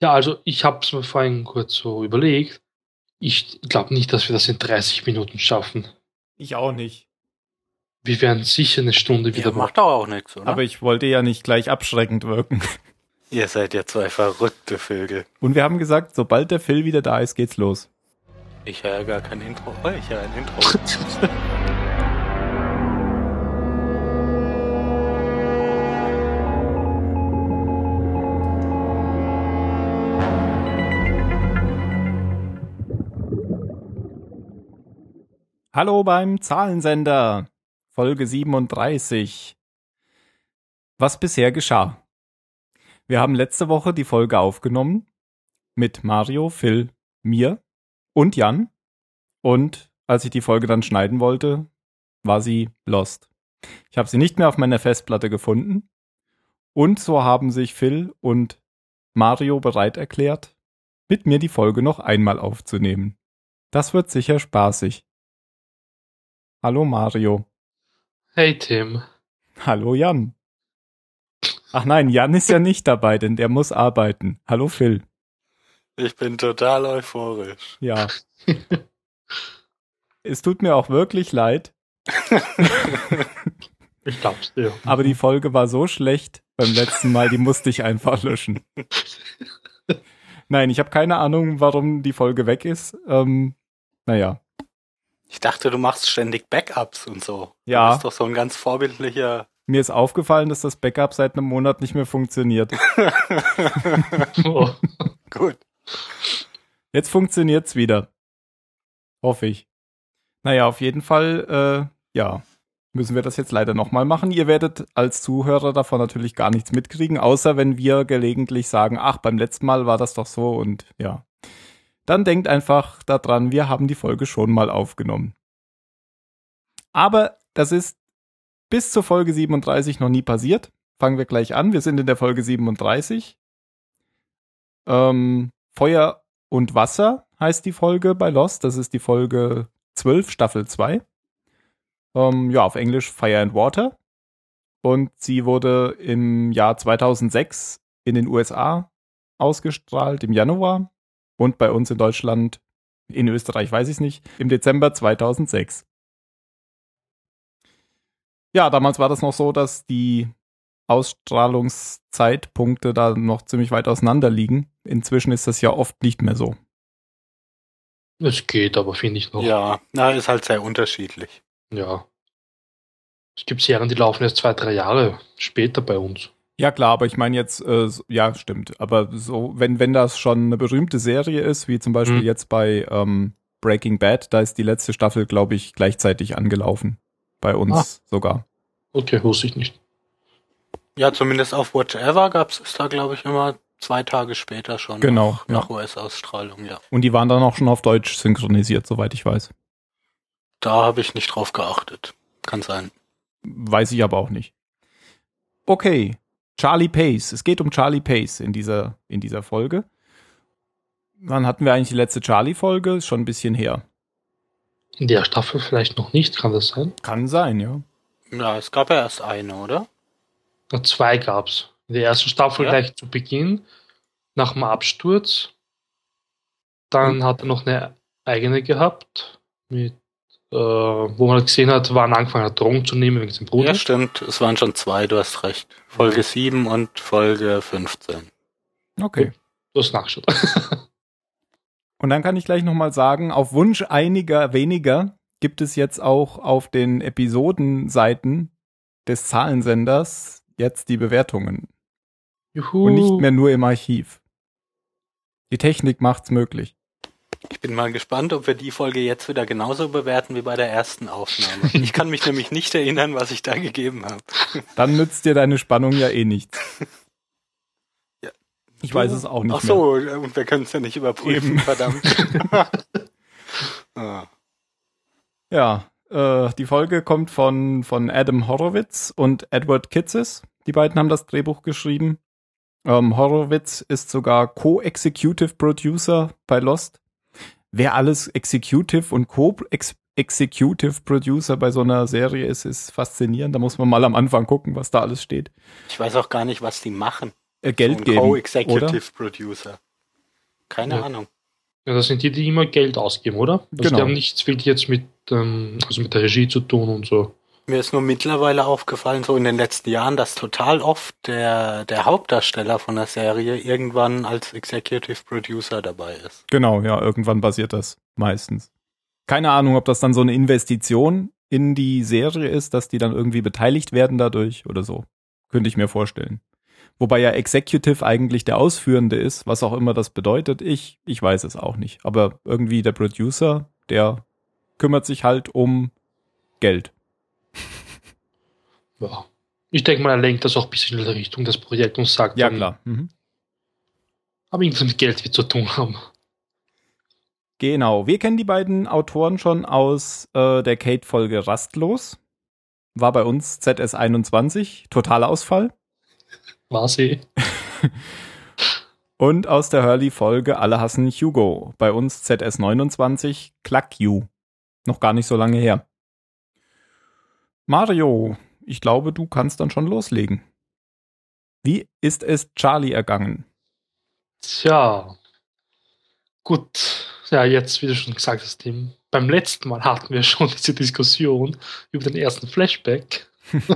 Ja, also ich habe es mir vorhin kurz so überlegt. Ich glaube nicht, dass wir das in 30 Minuten schaffen. Ich auch nicht. Wir werden sicher eine Stunde wieder Ihr macht doch auch nichts, oder? Aber ich wollte ja nicht gleich abschreckend wirken. Ihr seid ja zwei verrückte Vögel. Und wir haben gesagt, sobald der Phil wieder da ist, geht's los. Ich höre gar kein Intro. Oh, ich höre ein Intro. Hallo beim Zahlensender, Folge 37. Was bisher geschah. Wir haben letzte Woche die Folge aufgenommen mit Mario, Phil, mir und Jan. Und als ich die Folge dann schneiden wollte, war sie lost. Ich habe sie nicht mehr auf meiner Festplatte gefunden. Und so haben sich Phil und Mario bereit erklärt, mit mir die Folge noch einmal aufzunehmen. Das wird sicher spaßig. Hallo Mario. Hey Tim. Hallo Jan. Ach nein, Jan ist ja nicht dabei, denn der muss arbeiten. Hallo Phil. Ich bin total euphorisch. Ja. es tut mir auch wirklich leid, Ich glaub's dir. aber die Folge war so schlecht beim letzten Mal, die musste ich einfach löschen. Nein, ich habe keine Ahnung, warum die Folge weg ist. Ähm, naja, Ich dachte, du machst ständig Backups und so. Ja. Du bist doch so ein ganz vorbildlicher. mir ist aufgefallen, dass das Backup seit einem Monat nicht mehr funktioniert. Oh. Gut. Jetzt funktioniert's wieder. Hoffe ich. Naja, auf jeden Fall, äh, ja, müssen wir das jetzt leider nochmal machen. Ihr werdet als Zuhörer davon natürlich gar nichts mitkriegen, außer wenn wir gelegentlich sagen, ach, beim letzten Mal war das doch so und ja. Dann denkt einfach daran, wir haben die Folge schon mal aufgenommen. Aber das ist bis zur Folge 37 noch nie passiert. Fangen wir gleich an. Wir sind in der Folge 37. Ähm, Feuer und Wasser heißt die Folge bei Lost. Das ist die Folge 12, Staffel 2. Ähm, ja, auf Englisch Fire and Water. Und sie wurde im Jahr 2006 in den USA ausgestrahlt, im Januar. Und bei uns in Deutschland, in Österreich weiß ich es nicht, im Dezember 2006. Ja, damals war das noch so, dass die Ausstrahlungszeitpunkte da noch ziemlich weit auseinander liegen. Inzwischen ist das ja oft nicht mehr so. Es geht, aber finde ich noch. Ja, na, ist halt sehr unterschiedlich. ja. Es gibt Serien, die laufen erst zwei, drei Jahre später bei uns. Ja klar, aber ich meine jetzt, äh, ja stimmt, aber so, wenn, wenn das schon eine berühmte Serie ist, wie zum Beispiel Hm. jetzt bei ähm, Breaking Bad, da ist die letzte Staffel, glaube ich, gleichzeitig angelaufen. Bei uns Ah. sogar. Okay, wusste ich nicht. Ja, zumindest auf Watch Ever gab's es da, glaube ich, immer zwei Tage später schon. Genau, Nach, nach US-Ausstrahlung, ja. Und die waren dann auch schon auf Deutsch synchronisiert, soweit ich weiß. Da habe ich nicht drauf geachtet. Kann sein. Weiß ich aber auch nicht. Okay, Charlie Pace. Es geht um Charlie Pace in dieser, in dieser Folge. Wann hatten wir eigentlich die letzte Charlie-Folge? Ist schon ein bisschen her. In der Staffel vielleicht noch nicht, kann das sein? Kann sein, ja. Ja, es gab ja erst eine, oder? Na, zwei gab's. In der ersten Staffel Ja. gleich zu Beginn, nach dem Absturz. Dann hat er noch eine eigene gehabt, mit, äh, wo man gesehen hat, wann er angefangen hat, Drogen zu nehmen wegen seinem Bruder. Ja, stimmt. Es waren schon zwei, du hast recht. Folge 7 und Folge 15. Okay. Du hast nachgeschaut. Und dann kann ich gleich nochmal sagen, auf Wunsch einiger weniger gibt es jetzt auch auf den Episodenseiten des Zahlensenders jetzt die Bewertungen Juhu. und nicht mehr nur im Archiv. Die Technik macht's möglich. Ich bin mal gespannt, ob wir die Folge jetzt wieder genauso bewerten wie bei der ersten Aufnahme. Ich kann mich nämlich nicht erinnern, was ich da gegeben habe. Dann nützt dir deine Spannung ja eh nichts. Ja. Ich weiß es auch nicht Ach so, und wir können es ja nicht überprüfen, Eben. verdammt. ah. mehr. Ja, äh, die Folge kommt von, von Adam Horowitz und Edward Kitzes. Die beiden haben das Drehbuch geschrieben. Ähm, Horowitz ist sogar Co-Executive Producer bei Lost. Wer alles Executive und Co-Executive Producer bei so einer Serie ist, ist faszinierend. Da muss man mal am Anfang gucken, was da alles steht. Ich weiß auch gar nicht, was die machen. Äh, Geld so geben, oder? Co-Executive Producer. Keine Ja. Ahnung. Ja, das sind die, die immer Geld ausgeben, oder? Also Genau. die haben nichts wirklich jetzt mit, ähm, also mit der Regie zu tun und so. Mir ist nur mittlerweile aufgefallen, so in den letzten Jahren, dass total oft der, der Hauptdarsteller von der Serie irgendwann als Executive Producer dabei ist. Genau, ja, irgendwann passiert das meistens. Keine Ahnung, ob das dann so eine Investition in die Serie ist, dass die dann irgendwie beteiligt werden dadurch oder so. Könnte ich mir vorstellen. Wobei ja Executive eigentlich der Ausführende ist, was auch immer das bedeutet. Ich, ich weiß es auch nicht. Aber irgendwie der Producer, der kümmert sich halt um Geld. Ja. Ich denke mal, er lenkt das auch ein bisschen in die Richtung des Projekts und sagt Ja, dann, klar. Mhm. aber irgendwas mit Geld wird zu tun haben. Genau. Wir kennen die beiden Autoren schon aus äh, der Kate-Folge Rastlos. War bei uns ZS21, totaler Ausfall. War sie. Und aus der Hurley-Folge Alle hassen Hugo. Bei uns ZS29 Cluck You. Noch gar nicht so lange her. Mario, ich glaube, du kannst dann schon loslegen. Wie ist es Charlie ergangen? Tja. Gut. Ja, jetzt, wie du schon gesagt hast, Tim, beim letzten Mal hatten wir schon diese Diskussion über den ersten Flashback.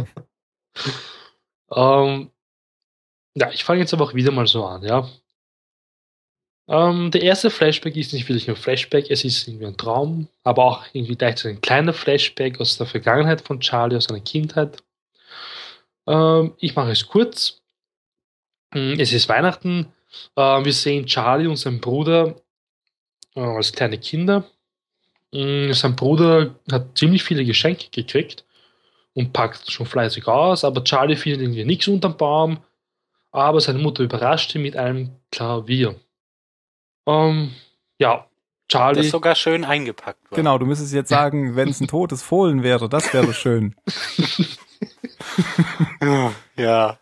ähm, ja, ich fange jetzt aber auch wieder mal so an, ja. Ähm, der erste Flashback ist nicht wirklich ein Flashback, es ist irgendwie ein Traum, aber auch irgendwie gleichzeitig ein kleiner Flashback aus der Vergangenheit von Charlie, aus seiner Kindheit. Ähm, ich mache es kurz. Mm, Es ist Weihnachten. Äh, wir sehen Charlie und seinen Bruder äh, als kleine Kinder. Mm, Sein Bruder hat ziemlich viele Geschenke gekriegt und packt schon fleißig aus, aber Charlie findet irgendwie nichts unterm Baum. Aber seine Mutter überrascht ihn mit einem Klavier. Ähm, ja, Charlie. Das sogar schön eingepackt war. Genau, du müsstest jetzt sagen, wenn es ein totes Fohlen wäre, das wäre schön. Ja,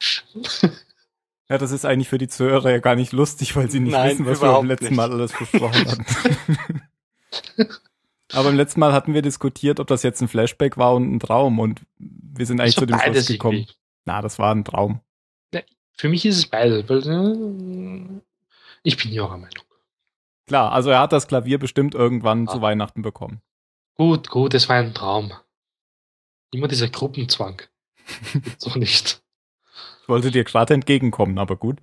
Ja, das ist eigentlich für die Zuhörer ja gar nicht lustig, weil sie nicht Nein, wissen, was wir beim letzten nicht. Mal alles besprochen hatten. Aber beim letzten Mal hatten wir diskutiert, ob das jetzt ein Flashback war und ein Traum und wir sind eigentlich zu dem Schluss gekommen. irgendwie. Na, das war ein Traum. Für mich ist es beides, weil äh, ich bin ja auch der Meinung. Klar, also er hat das Klavier bestimmt irgendwann Ah. zu Weihnachten bekommen. Gut, gut, es war ein Traum. Immer dieser Gruppenzwang. Doch nicht. Ich wollte dir gerade entgegenkommen, aber gut.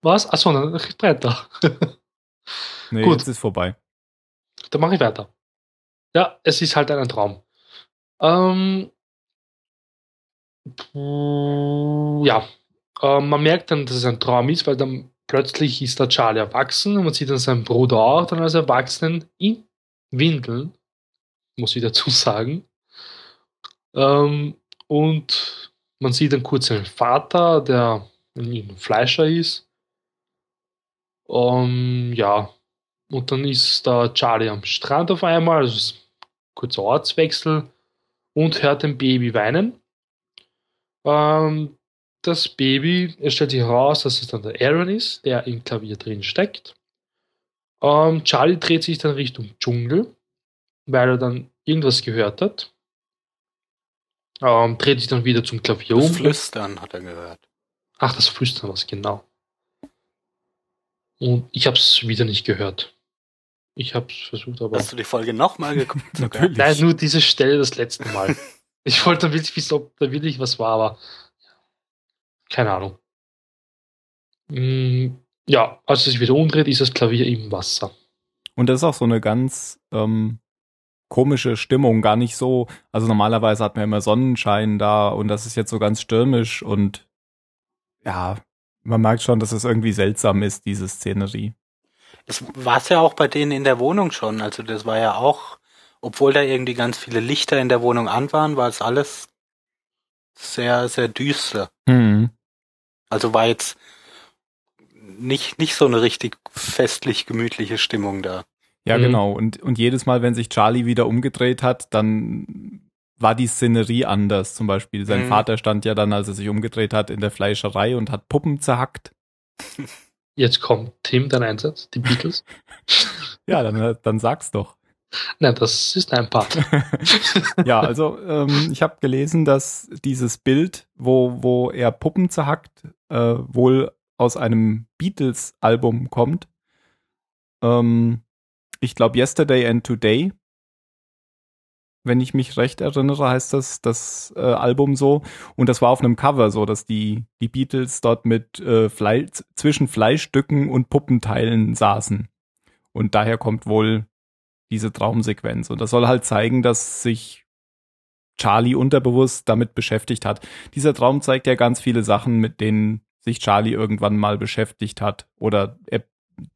Was? Achso, dann mach ich weiter. Nee, Gut. jetzt ist vorbei. dann mache ich weiter. Ja, es ist halt ein Traum. Ähm, ja, ähm, man merkt dann, dass es ein Traum ist, weil dann plötzlich ist der Charlie erwachsen und man sieht dann seinen Bruder auch dann als Erwachsenen in Windeln, muss ich dazu sagen. Ähm, und man sieht dann kurz seinen Vater, der ein Fleischer ist. Ähm, ja, und dann ist da Charlie am Strand auf einmal, also kurzer Ortswechsel, und hört ein Baby weinen. Ähm, das Baby, es stellt sich heraus, dass es dann der Aaron ist, der im Klavier drin steckt. Ähm, Charlie dreht sich dann Richtung Dschungel, weil er dann irgendwas gehört hat. Ähm, dreht sich dann wieder zum Klavier das um. Flüstern hat er gehört. Ach, das Flüstern was genau. Und ich habe es wieder nicht gehört. Ich habe es versucht, aber Hast du die Folge nochmal geguckt? Natürlich. nein, nur diese Stelle das letzte Mal. ich wollte dann wirklich wissen, ob da wirklich was war, aber keine Ahnung. Mm, ja, als es sich wieder umdreht, ist das Klavier im Wasser. Und das ist auch so eine ganz ähm, komische Stimmung, gar nicht so. Also normalerweise hat man immer Sonnenschein da und das ist jetzt so ganz stürmisch und ja, man merkt schon, dass es irgendwie seltsam ist, diese Szenerie. Das war es ja auch bei denen in der Wohnung schon. Also das war ja auch, obwohl da irgendwie ganz viele Lichter in der Wohnung an waren, war es alles sehr, sehr düster. Hm. Also war jetzt nicht, nicht so eine richtig festlich gemütliche Stimmung da. Ja, Mhm. genau. Und, und jedes Mal, wenn sich Charlie wieder umgedreht hat, dann war die Szenerie anders. Zum Beispiel, sein Mhm. Vater stand ja dann, als er sich umgedreht hat, in der Fleischerei und hat Puppen zerhackt. Jetzt kommt Tim, dein Einsatz, die Beatles. Ja, dann, dann sag's doch. Nein, das ist ein Part. Ja, also ähm, ich habe gelesen, dass dieses Bild, wo, wo er Puppen zerhackt, äh, wohl aus einem Beatles-Album kommt. ähm, ich glaube, Yesterday and Today. Wenn ich mich recht erinnere, heißt das das äh, Album so. Und das war auf einem Cover so, dass die, die Beatles dort mit äh, Fle zwischen Fleischstücken und Puppenteilen saßen. Und daher kommt wohl diese Traumsequenz. Und das soll halt zeigen, dass sich Charlie unterbewusst damit beschäftigt hat. Dieser Traum zeigt ja ganz viele Sachen, mit denen sich Charlie irgendwann mal beschäftigt hat. Oder er,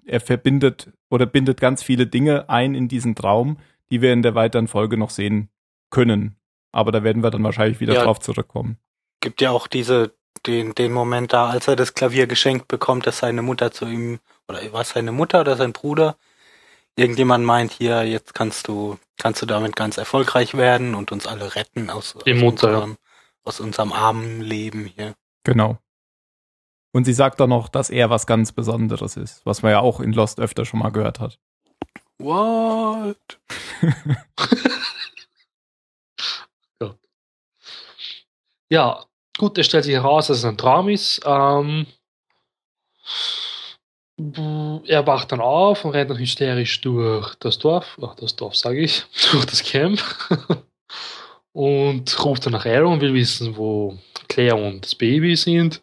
er verbindet oder bindet ganz viele Dinge ein in diesen Traum, die wir in der weiteren Folge noch sehen können. Aber da werden wir dann wahrscheinlich wieder ja, drauf zurückkommen. Gibt ja auch diese, den, den Moment da, als er das Klavier geschenkt bekommt, dass seine Mutter zu ihm, oder war seine Mutter oder sein Bruder, irgendjemand meint hier, jetzt kannst du, kannst du damit ganz erfolgreich werden und uns alle retten aus, aus, unserem, aus unserem armen Leben hier. Genau. Und sie sagt dann noch, dass er was ganz Besonderes ist, was man ja auch in Lost öfter schon mal gehört hat. What? ja. gut, es stellt sich heraus, dass es ein Traum ist. Ähm, er wacht dann auf und rennt dann hysterisch durch das Dorf, ach, das Dorf sage ich, durch das Camp. Und ruft dann nach Arrow und will wissen, wo Claire und das Baby sind.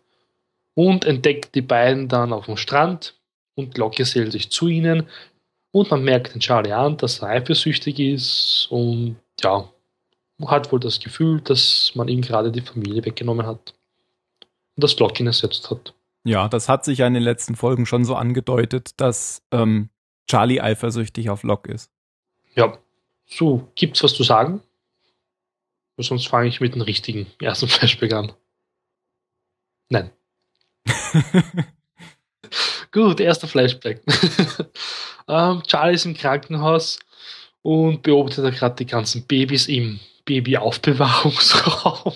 Und entdeckt die beiden dann auf dem Strand und Locke zählt sich zu ihnen. Und man merkt den Charlie an, dass er eifersüchtig ist und ja, hat wohl das Gefühl, dass man ihm gerade die Familie weggenommen hat und das Block ihn ersetzt hat. Ja, das hat sich ja in den letzten Folgen schon so angedeutet, dass ähm, Charlie eifersüchtig auf Locke ist. Ja, so, gibt's was zu sagen? Sonst fange ich mit dem richtigen ersten Flashback an. Nein. Gut, erster Flashback. ähm, Charlie ist im Krankenhaus und beobachtet gerade die ganzen Babys im Babyaufbewahrungsraum.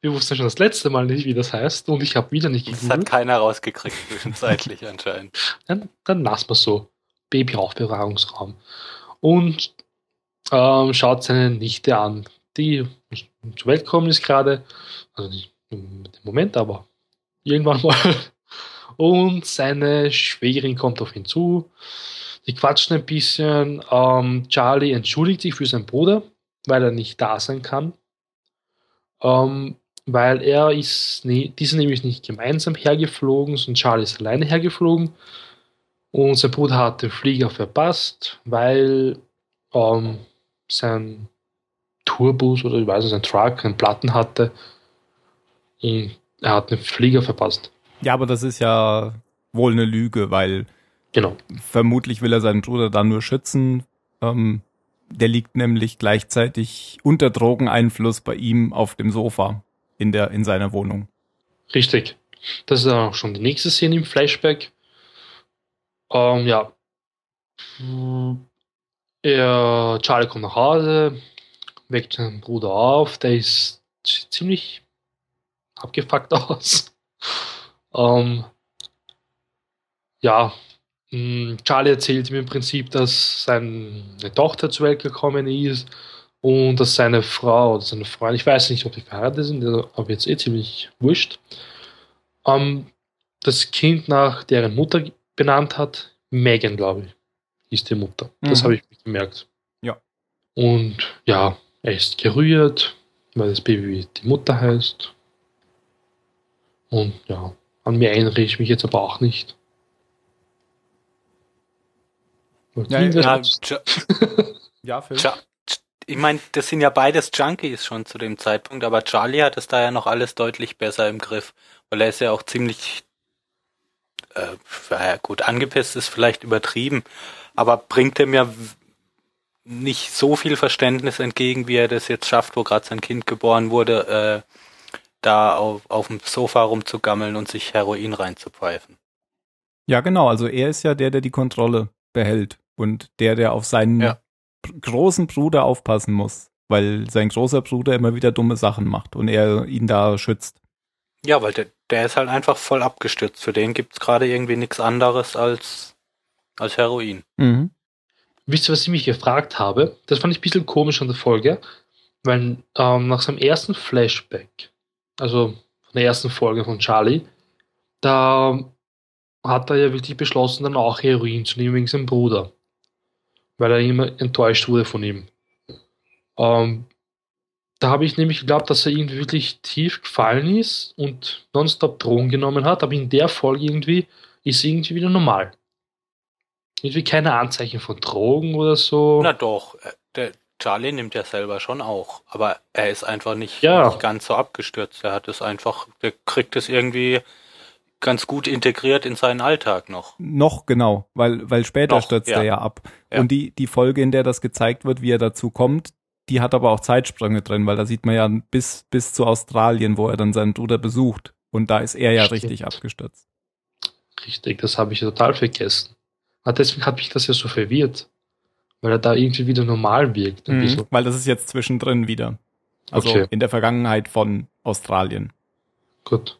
Wir wussten schon das letzte Mal nicht, wie das heißt, und ich habe wieder nicht gegoogelt. Das hat keiner rausgekriegt, zwischenzeitlich anscheinend. Dann, dann lassen wir so. Babyaufbewahrungsraum. Und ähm, schaut seine Nichte an, die zur Welt gekommen ist gerade. Also nicht im Moment, aber irgendwann mal. Und seine Schwägerin kommt auf ihn zu. Die quatschen ein bisschen. Ähm, Charlie entschuldigt sich für seinen Bruder, weil er nicht da sein kann. Ähm, weil er ist, nee, die sind nämlich nicht gemeinsam hergeflogen, sondern Charlie ist alleine hergeflogen. Und sein Bruder hat den Flieger verpasst, weil ähm, sein Tourbus oder ich weiß nicht, sein Truck einen Platten hatte. Und er hat den Flieger verpasst. Ja, aber das ist ja wohl eine Lüge, weil genau. vermutlich will er seinen Bruder dann nur schützen. Ähm, der liegt nämlich gleichzeitig unter Drogeneinfluss bei ihm auf dem Sofa in, der, in seiner Wohnung. Richtig. Das ist dann auch schon die nächste Szene im Flashback. Ähm, ja. Er, Charlie kommt nach Hause, weckt seinen Bruder auf, der ist ziemlich abgefuckt aus. Ähm, ja, Charlie erzählt ihm im Prinzip, dass seine Tochter zur Welt gekommen ist und dass seine Frau oder seine Freundin, ich weiß nicht, ob die verheiratet sind, aber jetzt eh ziemlich wurscht, ähm, das Kind nach deren Mutter benannt hat. Megan, glaube ich, ist die Mutter. Das mhm. habe ich gemerkt. Ja. Und ja, er ist gerührt, weil das Baby die Mutter heißt. Und ja, an mir erinnere ich mich jetzt aber auch nicht. Ja, ja, ja Phil. ich meine, das sind ja beides Junkies schon zu dem Zeitpunkt, aber Charlie hat es da ja noch alles deutlich besser im Griff, weil er ist ja auch ziemlich äh, ja gut, angepisst ist vielleicht übertrieben, aber bringt ihm ja nicht so viel Verständnis entgegen, wie er das jetzt schafft, wo gerade sein Kind geboren wurde, äh, da auf, auf dem Sofa rumzugammeln und sich Heroin reinzupfeifen. Ja, genau. Also er ist ja der, der die Kontrolle behält und der, der auf seinen ja. großen Bruder aufpassen muss, weil sein großer Bruder immer wieder dumme Sachen macht und er ihn da schützt. Ja, weil der, der ist halt einfach voll abgestürzt. Für den gibt's gerade irgendwie nichts anderes als, als Heroin. Mhm. Wisst ihr, was ich mich gefragt habe? Das fand ich ein bisschen komisch an der Folge, weil ähm, nach seinem ersten Flashback also von der ersten Folge von Charlie, da hat er ja wirklich beschlossen, dann auch Heroin zu nehmen wegen seinem Bruder. Weil er immer enttäuscht wurde von ihm. Ähm, da habe ich nämlich geglaubt, dass er irgendwie wirklich tief gefallen ist und nonstop Drogen genommen hat, aber in der Folge irgendwie ist er irgendwie wieder normal. Irgendwie keine Anzeichen von Drogen oder so. Na doch, äh, der Charlie nimmt ja selber schon auch, aber er ist einfach nicht, ja. nicht ganz so abgestürzt. Er hat es einfach, der kriegt es irgendwie ganz gut integriert in seinen Alltag noch. Noch, genau, weil, weil später noch, stürzt ja. er ja ab. Ja. Und die, die Folge, in der das gezeigt wird, wie er dazu kommt, die hat aber auch Zeitsprünge drin, weil da sieht man ja bis, bis zu Australien, wo er dann seinen Bruder besucht. Und da ist er ja Stimmt. richtig abgestürzt. Richtig, das habe ich total vergessen. Aber deswegen hat mich das ja so verwirrt. Weil er da irgendwie wieder normal wirkt. Mhm, weil das ist jetzt zwischendrin wieder. Also okay. in der Vergangenheit von Australien. Gut.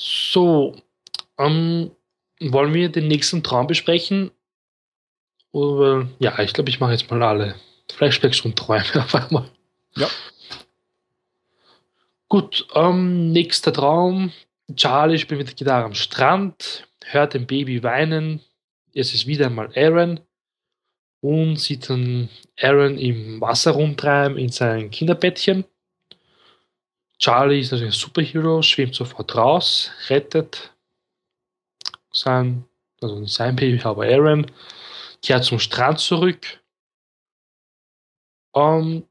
So, ähm, wollen wir den nächsten Traum besprechen? Oder, ja, ich glaube, ich mache jetzt mal alle. Flashbacks und Träume auf einmal. Ja. Gut, ähm, nächster Traum. Charlie spielt mit der Gitarre am Strand, hört ein Baby weinen. Es ist wieder einmal Aaron und sieht dann Aaron im Wasser rumtreiben in sein Kinderbettchen. Charlie ist natürlich ein Superhero, schwimmt sofort raus, rettet sein, also nicht sein Baby, aber Aaron, kehrt zum Strand zurück ähm,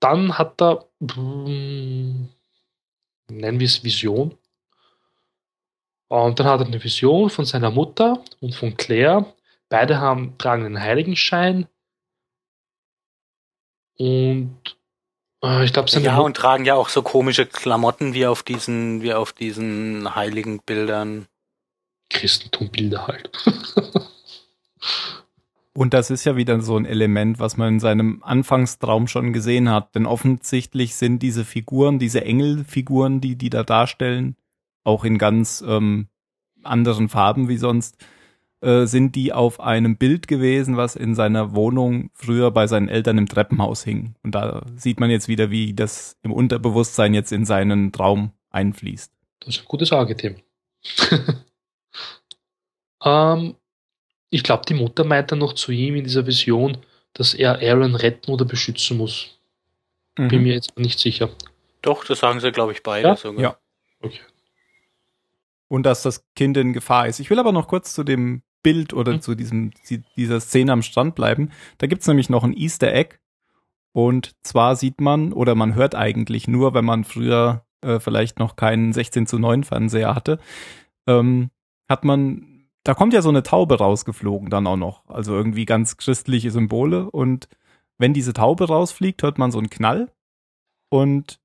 dann hat er, hm, nennen wir es Vision. Und dann hat er eine Vision von seiner Mutter und von Claire. Beide haben, tragen einen Heiligenschein. Und ich glaube, seine Ja, und tragen ja auch so komische Klamotten wie auf diesen, wie auf diesen heiligen Bildern. Christentumbilder halt. Und das ist ja wieder so ein Element, was man in seinem Anfangstraum schon gesehen hat. Denn offensichtlich sind diese Figuren, diese Engelfiguren, die die da darstellen, auch in ganz ähm, anderen Farben wie sonst, äh, sind die auf einem Bild gewesen, was in seiner Wohnung früher bei seinen Eltern im Treppenhaus hing. Und da sieht man jetzt wieder, wie das im Unterbewusstsein jetzt in seinen Traum einfließt. Das ist ein gutes Archetyp. ähm, ich glaube, die Mutter meint dann noch zu ihm in dieser Vision, dass er Aaron retten oder beschützen muss. Mhm. Bin mir jetzt nicht sicher. Doch, das sagen sie, glaube ich, beide ja? sogar. Ja. Okay. Und dass das Kind in Gefahr ist. Ich will aber noch kurz zu dem Bild oder mhm. zu diesem, dieser Szene am Strand bleiben. Da gibt es nämlich noch ein Easter Egg. Und zwar sieht man, oder man hört eigentlich nur, wenn man früher äh, vielleicht noch keinen 16 zu 9 Fernseher hatte, ähm, hat man da kommt ja so eine Taube rausgeflogen dann auch noch. Also irgendwie ganz christliche Symbole. Und wenn diese Taube rausfliegt, hört man so einen Knall. Und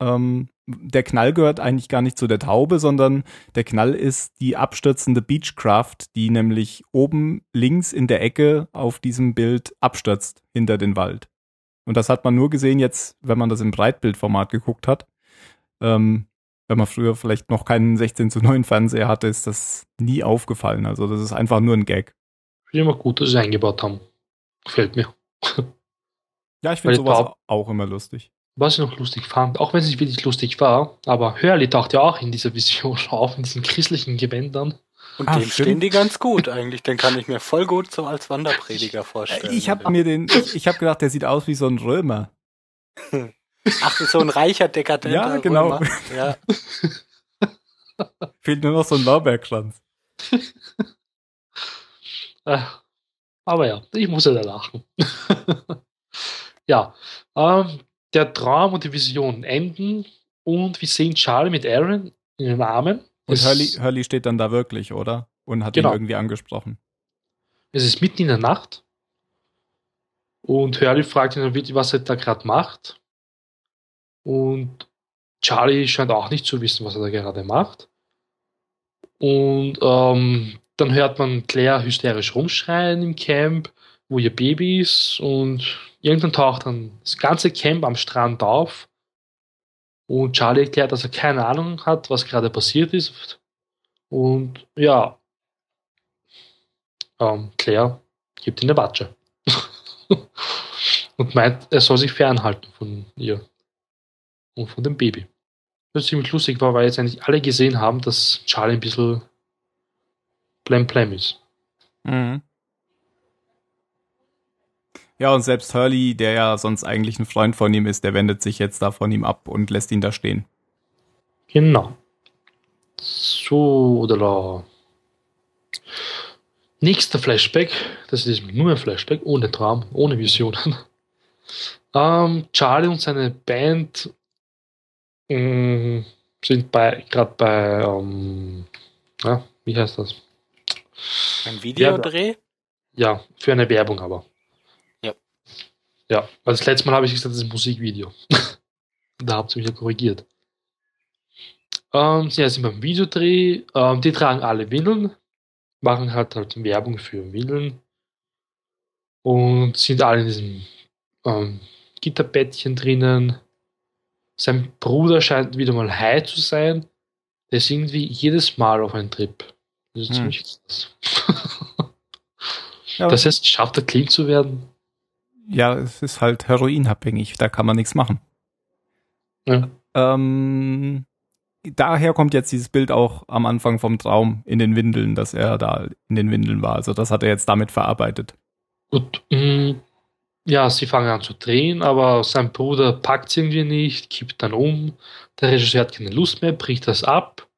ähm, der Knall gehört eigentlich gar nicht zu der Taube, sondern der Knall ist die abstürzende Beechcraft, die nämlich oben links in der Ecke auf diesem Bild abstürzt hinter den Wald. Und das hat man nur gesehen jetzt, wenn man das im Breitbildformat geguckt hat. Ähm, wenn man früher vielleicht noch keinen 16 zu 9 Fernseher hatte, ist das nie aufgefallen. Also das ist einfach nur ein Gag. Ich finde immer gut, dass sie eingebaut haben. Gefällt mir. Ja, ich finde sowas auch immer lustig. Was ich noch lustig fand, auch wenn es nicht wirklich lustig war, aber Hurley taucht ja auch in dieser Vision auf, in diesen christlichen Gewändern. Und ah, dem stimmt. stehen die ganz gut eigentlich. Den kann ich mir voll gut so als Wanderprediger vorstellen. Ich habe mir den, ich, ich habe gedacht, der sieht aus wie so ein Römer. Ach, so ein reicher Dekadenter. Ja, genau. Ja. Fehlt nur noch so ein Lorbeerkranz. Aber ja, ich muss ja da lachen. ja, ähm, der Traum und die Vision enden und wir sehen Charlie mit Aaron in den Armen. Und Hurley, Hurley steht dann da wirklich, oder? Und hat genau. ihn irgendwie angesprochen. Es ist mitten in der Nacht und Hurley fragt ihn dann wirklich, was er da gerade macht. Und Charlie scheint auch nicht zu wissen, was er da gerade macht. Und ähm, dann hört man Claire hysterisch rumschreien im Camp, wo ihr Baby ist. Und irgendwann taucht dann das ganze Camp am Strand auf. Und Charlie erklärt, dass er keine Ahnung hat, was gerade passiert ist. Und ja, ähm, Claire gibt ihm eine Watsche. und meint, er soll sich fernhalten von ihr und von dem Baby. Was ziemlich lustig war, weil jetzt eigentlich alle gesehen haben, dass Charlie ein bisschen Plem ist. Mhm. Ja, und selbst Hurley, der ja sonst eigentlich ein Freund von ihm ist, der wendet sich jetzt da von ihm ab und lässt ihn da stehen. Genau. So, oder Nächster Flashback, das ist nur ein Flashback, ohne Traum, ohne Visionen. Ähm, Charlie und seine Band mh, mm, sind bei gerade bei, ähm, ja, wie heißt das? Ein Videodreh? Ja, für eine Werbung aber. Ja. Weil das letzte Mal habe ich gesagt, das ist ein Musikvideo. da habt ihr mich ja korrigiert. Ähm, ja, sind beim Videodreh. Ähm, die tragen alle Windeln, machen halt, halt Werbung für Windeln und sind alle in diesem ähm, Gitterbettchen drinnen. Sein Bruder scheint wieder mal high zu sein. Der ist irgendwie jedes Mal auf einen Trip. Das ist hm. ziemlich krass. ja, das heißt, schafft er clean zu werden? Ja, es ist halt heroinabhängig, da kann man nichts machen. Ja. Ähm, daher kommt jetzt dieses Bild auch am Anfang vom Traum in den Windeln, dass er da in den Windeln war. Also das hat er jetzt damit verarbeitet. Gut, mm, ja, sie fangen an zu drehen, aber sein Bruder packt es irgendwie nicht, kippt dann um. Der Regisseur hat keine Lust mehr, bricht das ab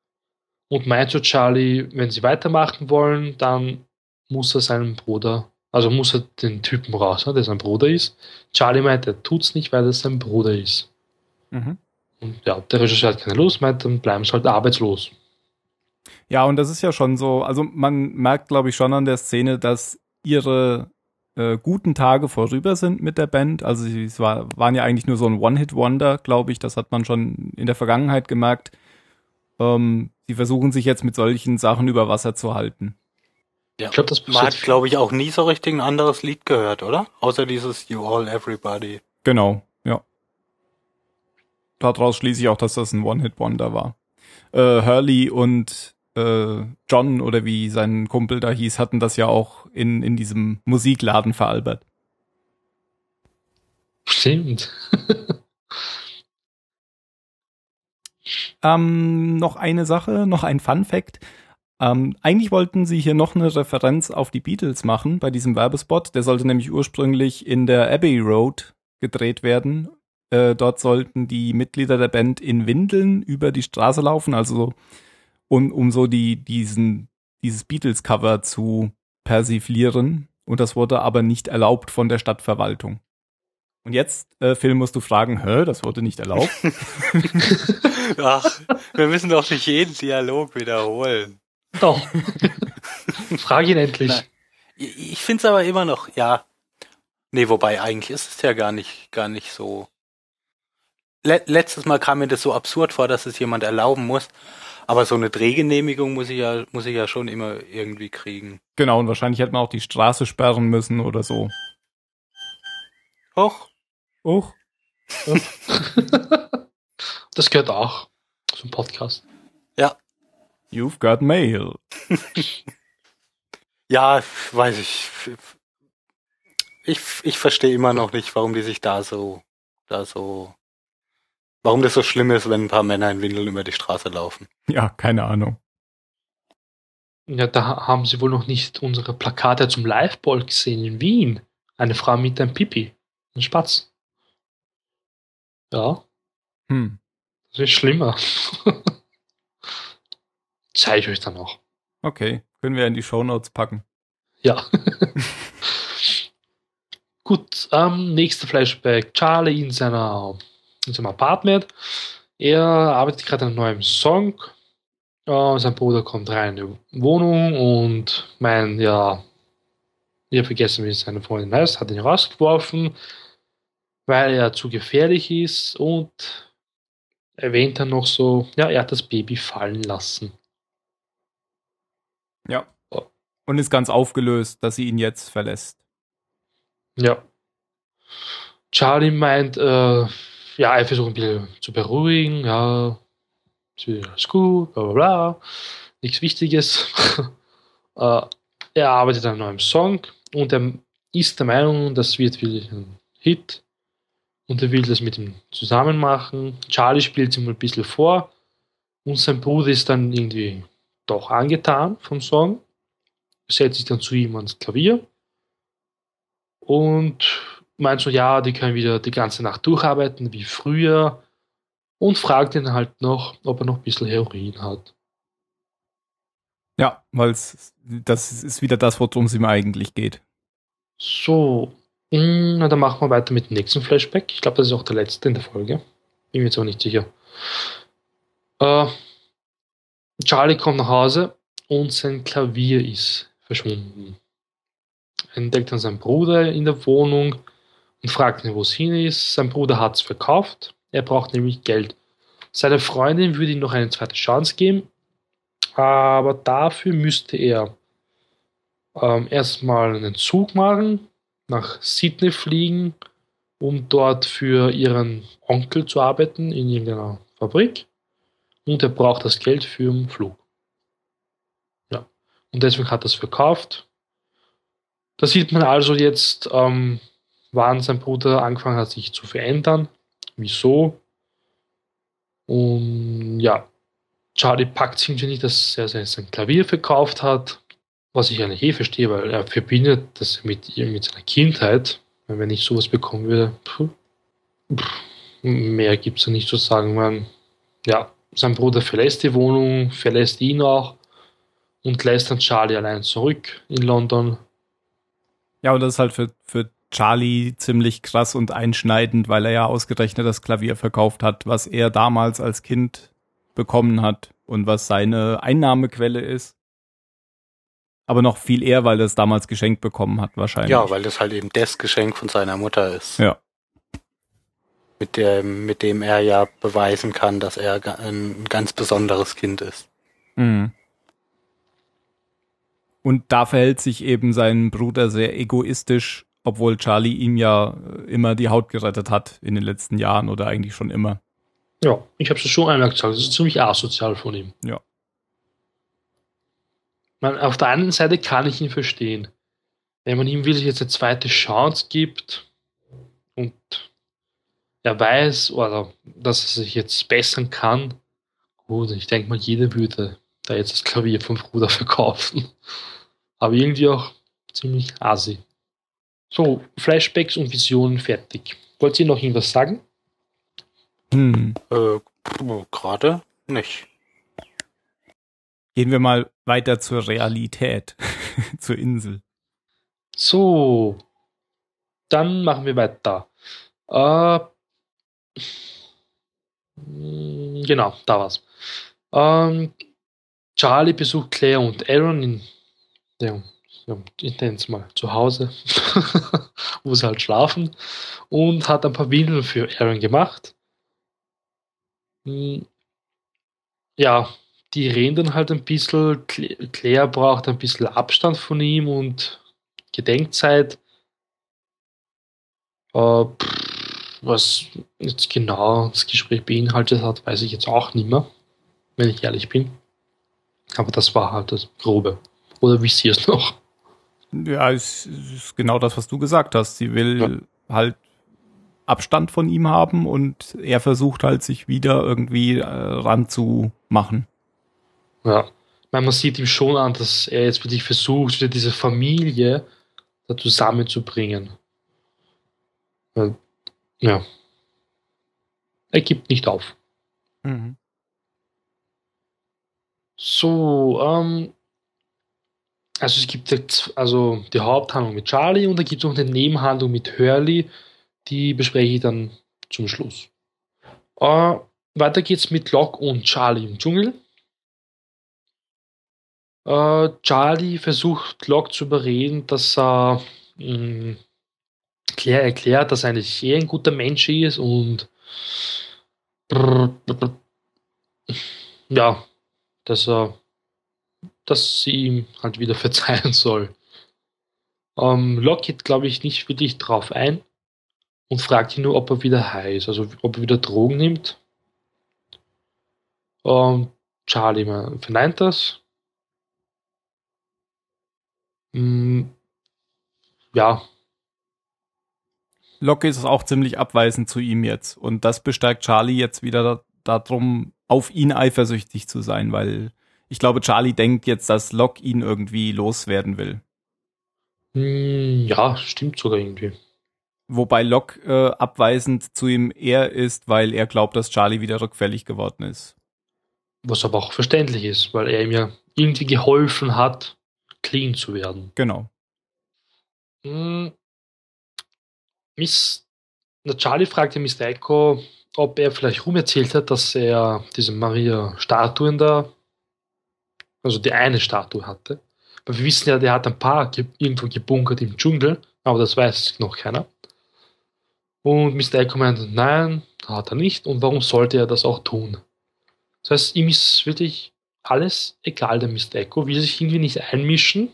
und meint zu Charlie, wenn sie weitermachen wollen, dann muss er seinen Bruder, also muss er den Typen raus, der sein Bruder ist. Charlie meint, er tut's nicht, weil es sein Bruder ist. Mhm. Und ja, der Regisseur hat keine Lust, meint, dann bleiben sie halt arbeitslos. Ja, und das ist ja schon so, also man merkt, glaube ich, schon an der Szene, dass ihre äh, guten Tage vorüber sind mit der Band. Also sie war, waren ja eigentlich nur so ein One-Hit-Wonder, glaube ich. Das hat man schon in der Vergangenheit gemerkt. Ähm, sie versuchen sich jetzt mit solchen Sachen über Wasser zu halten. Ja, ich glaub, das man hat, glaube ich, auch nie so richtig ein anderes Lied gehört, oder? Außer dieses You All Everybody. Genau daraus schließe ich auch, dass das ein One-Hit-Wonder war. Äh, Hurley und äh, John oder wie sein Kumpel da hieß, hatten das ja auch in, in diesem Musikladen veralbert. Stimmt. ähm, noch eine Sache, noch ein Fun Fact. Ähm, eigentlich wollten sie hier noch eine Referenz auf die Beatles machen bei diesem Werbespot. Der sollte nämlich ursprünglich in der Abbey Road gedreht werden äh, dort sollten die Mitglieder der Band in Windeln über die Straße laufen, also um, um so die, diesen, dieses Beatles-Cover zu persiflieren. Und das wurde aber nicht erlaubt von der Stadtverwaltung. Und jetzt, äh, Phil, musst du fragen, hä, das wurde nicht erlaubt? Ach, wir müssen doch nicht jeden Dialog wiederholen. Doch. Frag ihn endlich. Na, ich finde es aber immer noch, ja. Nee, wobei eigentlich ist es ja gar nicht, gar nicht so le letztes Mal kam mir das so absurd vor, dass es jemand erlauben muss. Aber so eine Drehgenehmigung muss ich ja, muss ich ja schon immer irgendwie kriegen. Genau, und wahrscheinlich hätte man auch die Straße sperren müssen oder so. Hoch. Hoch. das gehört auch zum Podcast. You've got mail. ja, weiß ich. Ich, ich verstehe immer noch nicht, warum die sich da so, da so Warum das so schlimm ist, wenn ein paar Männer in Windeln über die Straße laufen. Ja, keine Ahnung. Ja, da haben sie wohl noch nicht unsere Plakate zum Liveball gesehen in Wien. Eine Frau mit einem Pipi. Ein Spatz. Ja. Hm. Das ist schlimmer. Zeige ich euch dann auch. Okay, können wir in die Shownotes packen. Ja. Gut, ähm, nächster Flashback. Charlie in seiner in seinem Apartment. Er arbeitet gerade an einem neuen Song. Uh, sein Bruder kommt rein in die Wohnung und mein, ja, ich habe vergessen, wie seine Freundin heißt, hat ihn rausgeworfen, weil er zu gefährlich ist und erwähnt dann noch so, ja, er hat das Baby fallen lassen. Ja. Und ist ganz aufgelöst, dass sie ihn jetzt verlässt. Ja. Charlie meint, äh, ja, er versucht ein bisschen zu beruhigen, ja, ist alles gut, bla bla bla, nichts Wichtiges. äh, er arbeitet an einem neuen Song und er ist der Meinung, das wird wirklich ein Hit und er will das mit ihm zusammen machen. Charlie spielt ihm ein bisschen vor und sein Bruder ist dann irgendwie doch angetan vom Song setzt sich dann zu ihm ans Klavier und meint so, ja, die können wieder die ganze Nacht durcharbeiten wie früher und fragt ihn halt noch, ob er noch ein bisschen Heroin hat. Ja, weil das ist wieder das, worum es ihm eigentlich geht. So, hm, na, dann machen wir weiter mit dem nächsten Flashback. Ich glaube, das ist auch der letzte in der Folge. Bin mir jetzt auch nicht sicher. Äh, Charlie kommt nach Hause und sein Klavier ist verschwunden. Er entdeckt dann seinen Bruder in der Wohnung und fragt ihn, wo es hin ist. Sein Bruder hat es verkauft. Er braucht nämlich Geld. Seine Freundin würde ihm noch eine zweite Chance geben, aber dafür müsste er ähm, erstmal einen Zug machen, nach Sydney fliegen, um dort für ihren Onkel zu arbeiten in irgendeiner Fabrik. Und er braucht das Geld für den Flug. Ja. Und deswegen hat er es verkauft. Da sieht man also jetzt, ähm, wann sein Bruder angefangen hat, sich zu verändern. Wieso? Und ja, Charlie packt es irgendwie nicht, dass er sein Klavier verkauft hat, was ich eigentlich eh verstehe, weil er verbindet das mit, mit seiner Kindheit. Wenn ich sowas bekommen würde, pff, pff, mehr gibt es da nicht zu sagen. Man, ja, sein Bruder verlässt die Wohnung, verlässt ihn auch und lässt dann Charlie allein zurück in London. Ja, und das ist halt für, für Charlie ziemlich krass und einschneidend, weil er ja ausgerechnet das Klavier verkauft hat, was er damals als Kind bekommen hat und was seine Einnahmequelle ist. Aber noch viel eher, weil er es damals geschenkt bekommen hat, wahrscheinlich. Ja, weil das halt eben das Geschenk von seiner Mutter ist. Ja. Mit dem, mit dem er ja beweisen kann, dass er ein ganz besonderes Kind ist. Mhm. Und da verhält sich eben sein Bruder sehr egoistisch obwohl Charlie ihm ja äh, immer die Haut gerettet hat in den letzten Jahren oder eigentlich schon immer. Ja, ich habe es schon einmal gesagt, das ist ziemlich asozial von ihm. Ja. Man, auf der einen Seite kann ich ihn verstehen. Wenn man ihm wirklich jetzt eine zweite Chance gibt und er weiß, oder dass er sich jetzt bessern kann, gut, ich denke mal, jeder würde da jetzt das Klavier vom Bruder verkaufen. Aber irgendwie auch ziemlich asi. So, Flashbacks und Visionen fertig. Wollt ihr noch irgendwas sagen? Hm. Äh, gerade nicht. Gehen wir mal weiter zur Realität, zur Insel. So, dann machen wir weiter. Äh, genau, da war's. Ähm, Charlie besucht Claire und Aaron in der ich nenne es mal, zu Hause, wo sie halt schlafen und hat ein paar Windeln für Aaron gemacht. Hm, ja, die reden dann halt ein bisschen. Claire braucht ein bisschen Abstand von ihm und Gedenkzeit. Äh, was jetzt genau das Gespräch beinhaltet hat, weiß ich jetzt auch nicht mehr, wenn ich ehrlich bin. Aber das war halt das Grobe. Oder wisst ihr es noch? Ja, es ist genau das, was du gesagt hast. Sie will ja. halt Abstand von ihm haben und er versucht halt, sich wieder irgendwie äh, ranzumachen. Ja, ich meine, man sieht ihm schon an, dass er jetzt wirklich versucht, wieder diese Familie da zusammenzubringen. Ja. Er gibt nicht auf. Mhm. So, ähm, also es gibt jetzt also die Haupthandlung mit Charlie und da gibt es noch eine Nebenhandlung mit Hurley, die bespreche ich dann zum Schluss. Äh, weiter geht's mit Locke und Charlie im Dschungel. Äh, Charlie versucht Locke zu überreden, dass er äh, Claire erklärt, dass er eigentlich ein guter Mensch ist und ja, dass er dass sie ihm halt wieder verzeihen soll. Ähm, Locke geht, glaube ich, nicht wirklich drauf ein und fragt ihn nur, ob er wieder heiß, also ob er wieder Drogen nimmt. Und Charlie verneint das. Hm, ja. Locke ist auch ziemlich abweisend zu ihm jetzt. Und das bestärkt Charlie jetzt wieder darum, auf ihn eifersüchtig zu sein, weil Ich glaube, Charlie denkt jetzt, dass Locke ihn irgendwie loswerden will. Hm, ja, stimmt sogar irgendwie. Wobei Locke äh, abweisend zu ihm eher ist, weil er glaubt, dass Charlie wieder rückfällig geworden ist. Was aber auch verständlich ist, weil er ihm ja irgendwie geholfen hat, clean zu werden. Genau. Hm, Miss, na, Charlie fragte Mr. Echo, ob er vielleicht rum erzählt hat, dass er diese Maria-Statuen da, also die eine Statue hatte. Weil wir wissen ja, der hat ein paar ge irgendwo gebunkert im Dschungel, aber das weiß noch keiner. Und Mr. Echo meint, nein, hat er nicht. Und warum sollte er das auch tun? Das heißt, ihm ist wirklich alles egal, der Mr. Echo, will sich irgendwie nicht einmischen.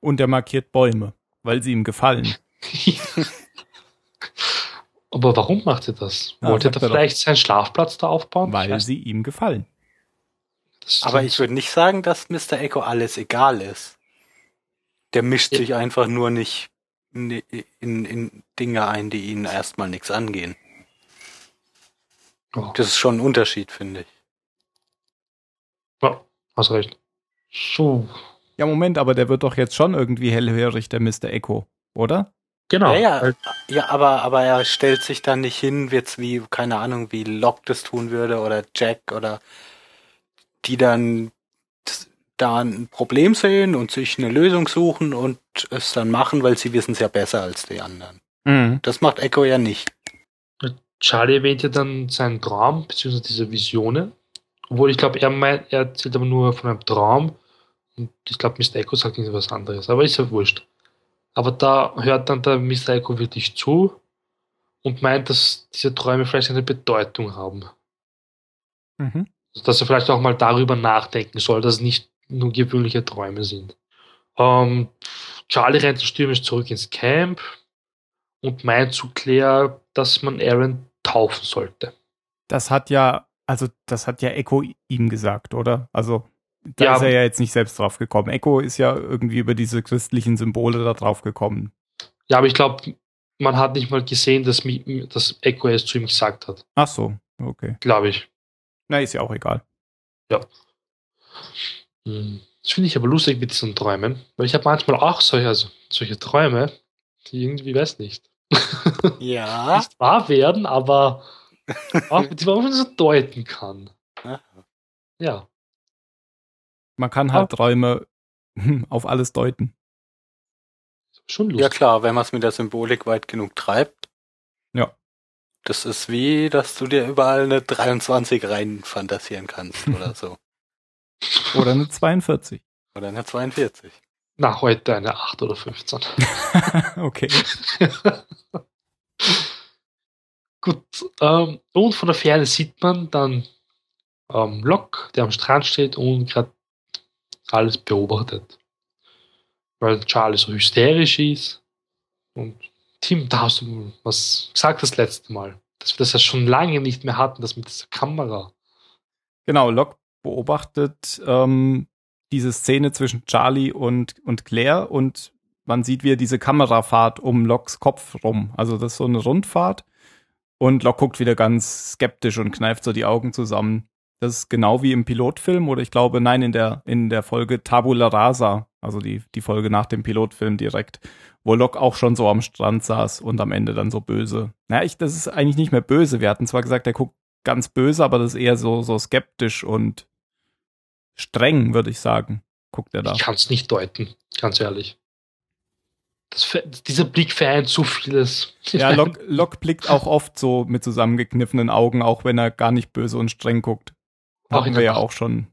Und er markiert Bäume, weil sie ihm gefallen. Aber warum macht er das? Ja, Wollte er vielleicht seinen Schlafplatz da aufbauen? Weil sie ihm gefallen. Aber ich würde nicht sagen, dass Mr. Echo alles egal ist. Der mischt ja. sich einfach nur nicht in, in, in, Dinge ein, die ihnen erstmal nichts angehen. Oh. Das ist schon ein Unterschied, finde ich. Ja, hast recht. So. Ja, Moment, aber der wird doch jetzt schon irgendwie hellhörig, der Mr. Echo, oder? Genau. Ja, ja, ja, aber, aber er stellt sich dann nicht hin, jetzt wie, keine Ahnung, wie Locke das tun würde oder Jack oder die dann da ein Problem sehen und sich eine Lösung suchen und es dann machen, weil sie wissen es ja besser als die anderen. Mhm. Das macht Echo ja nicht. Charlie erwähnt ja dann seinen Traum, beziehungsweise diese Visionen. Obwohl ich glaube, er meint, er erzählt aber nur von einem Traum. Und ich glaube, Mr. Echo sagt irgendwas anderes. Aber ist ja wurscht. Aber da hört dann der. Echo wirklich zu und meint, dass diese Träume vielleicht eine Bedeutung haben. Mhm. Dass er vielleicht auch mal darüber nachdenken soll, dass es nicht nur gewöhnliche Träume sind. Ähm, Charlie rennt stürmisch zurück ins Camp und meint zu Claire, dass man Aaron taufen sollte. Das hat ja, also das hat ja Echo ihm gesagt, oder? Also da ja, ist er ja jetzt nicht selbst drauf gekommen. Echo ist ja irgendwie über diese christlichen Symbole da drauf gekommen. Ja, aber ich glaube, man hat nicht mal gesehen, dass, dass Echo es zu ihm gesagt hat. Ach so, okay. Glaube ich. Na, ist ja auch egal. Ja. Hm. Das finde ich aber lustig mit diesen Träumen, weil ich habe manchmal auch solche, also solche Träume, die irgendwie, weiß nicht, ja. nicht wahr werden, aber auch, die man so deuten kann. Ja. Man kann halt ja. Träume auf alles deuten. Schon lustig. Ja klar, wenn man es mit der Symbolik weit genug treibt. Ja. Das ist wie, dass du dir überall eine 23 rein fantasieren kannst oder so. Oder eine 42. Oder eine 42. Na, heute eine 8 oder 15. okay. Gut. Ähm, und von der Ferne sieht man dann ähm, Locke, der am Strand steht und gerade alles beobachtet. Weil Charlie so hysterisch ist. Und Tim, da hast du was gesagt das letzte Mal. Dass wir das ja schon lange nicht mehr hatten, das mit dieser Kamera. Genau, Locke beobachtet ähm, diese Szene zwischen Charlie und, und Claire und man sieht, wie er diese Kamerafahrt um Locks Kopf rum. Also das ist so eine Rundfahrt. Und Locke guckt wieder ganz skeptisch und kneift so die Augen zusammen. Das ist genau wie im Pilotfilm oder ich glaube, nein, in der, in der Folge Tabula Rasa, also die, die Folge nach dem Pilotfilm direkt, wo Locke auch schon so am Strand saß und am Ende dann so böse. Naja, ich, das ist eigentlich nicht mehr böse. Wir hatten zwar gesagt, er guckt ganz böse, aber das ist eher so, so skeptisch und streng, würde ich sagen. Guckt er da. Ich kann es nicht deuten, ganz ehrlich. Das, dieser Blick vereint zu vieles. Ja, Locke, Locke blickt auch oft so mit zusammengekniffenen Augen, auch wenn er gar nicht böse und streng guckt. Haben wir ja auch schon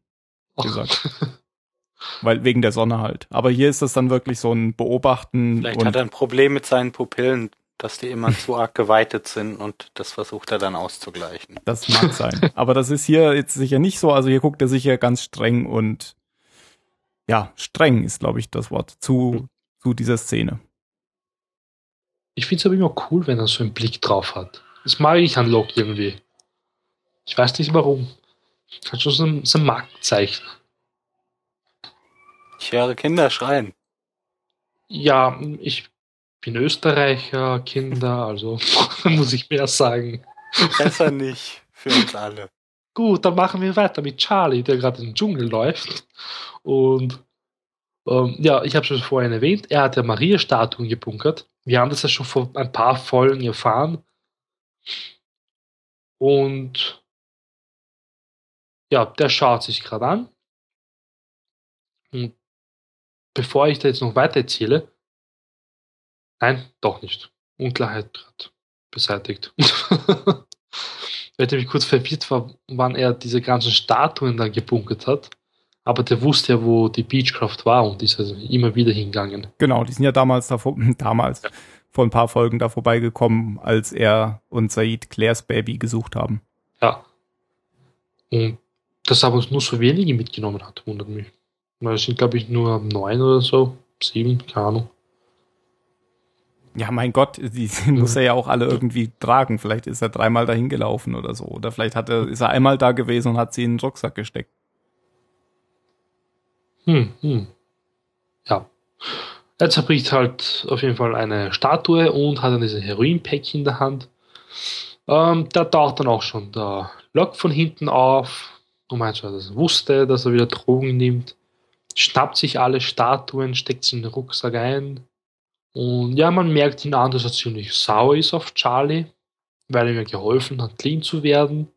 gesagt. Weil wegen der Sonne halt. Aber hier ist das dann wirklich so ein Beobachten. Vielleicht hat er ein Problem mit seinen Pupillen, dass die immer zu arg geweitet sind und das versucht er dann auszugleichen. Das mag sein. Aber das ist hier jetzt sicher nicht so. Also hier guckt er sicher ganz streng und ja, streng ist, glaube ich, das Wort zu, zu dieser Szene. Ich finde es aber immer cool, wenn er so einen Blick drauf hat. Das mag ich an Locke irgendwie. Ich weiß nicht warum. Hat schon so ein, so ein Markenzeichen. Ich höre Kinder schreien. Ja, ich bin Österreicher, Kinder, also muss ich mehr sagen. Besser nicht für uns alle. gut, dann machen wir weiter mit Charlie, der gerade im Dschungel läuft. Und ähm, ja, ich habe es vorhin erwähnt, er hat ja Maria-Statuen gebunkert. Wir haben das ja schon vor ein paar Folgen erfahren. Und ja, der schaut sich gerade an. Und bevor ich da jetzt noch weiter erzähle, nein, doch nicht. Unklarheit gerade beseitigt. Weil ich mich kurz verwirrt war, wann er diese ganzen Statuen dann gebunkert hat. Aber der wusste ja, wo die Beechcraft war und ist also immer wieder hingegangen. Genau, die sind ja damals davor, damals ja. vor ein paar Folgen da vorbeigekommen, als er und Said Claires Baby gesucht haben. Ja. Und dass er uns nur so wenige mitgenommen hat, wundert mich. Weil es sind, glaube ich, nur neun oder so, sieben, keine Ahnung. Ja, mein Gott, die muss er ja auch alle irgendwie tragen. Vielleicht ist er dreimal dahin gelaufen oder so. Oder vielleicht hat er, ist er einmal da gewesen und hat sie in den Rucksack gesteckt. Hm, hm. Ja. Er zerbricht halt auf jeden Fall eine Statue und hat dann diesen Heroin-Pack in der Hand. Ähm, da taucht dann auch schon der Lok von hinten auf. Dass er wusste, dass er wieder Drogen nimmt. Schnappt sich alle Statuen, steckt sie in den Rucksack ein, und ja, man merkt ihn an, dass er ziemlich sauer ist auf Charlie, weil er ihm geholfen hat, clean zu werden.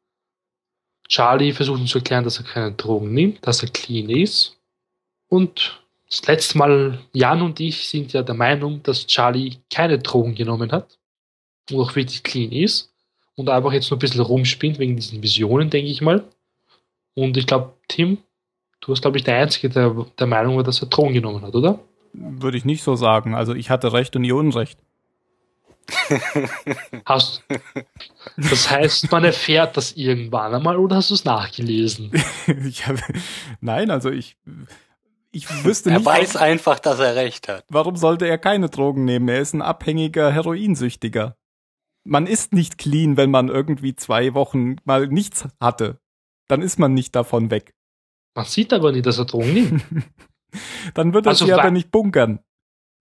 Charlie versucht ihm zu erklären, dass er keine Drogen nimmt, dass er clean ist. Und das letzte Mal, Jan und ich sind ja der Meinung, dass Charlie keine Drogen genommen hat und auch wirklich clean ist und einfach jetzt nur ein bisschen rumspinnt wegen diesen Visionen, denke ich mal. Und ich glaube, Tim, du warst, glaube ich, der Einzige, der der Meinung war, dass er Drogen genommen hat, oder? würde ich nicht so sagen. Also ich hatte Recht und ihr Unrecht. Hast, das heißt, man erfährt das irgendwann einmal oder hast du es nachgelesen? hab, nein, also ich, ich wüsste er nicht. Er weiß einfach, dass er recht hat. Warum sollte er keine Drogen nehmen? Er ist ein abhängiger Heroinsüchtiger. Man ist nicht clean, wenn man irgendwie zwei Wochen mal nichts hatte. Dann ist man nicht davon weg. Man sieht aber nicht, dass er Drogen nimmt. Dann wird er also sie aber nicht bunkern.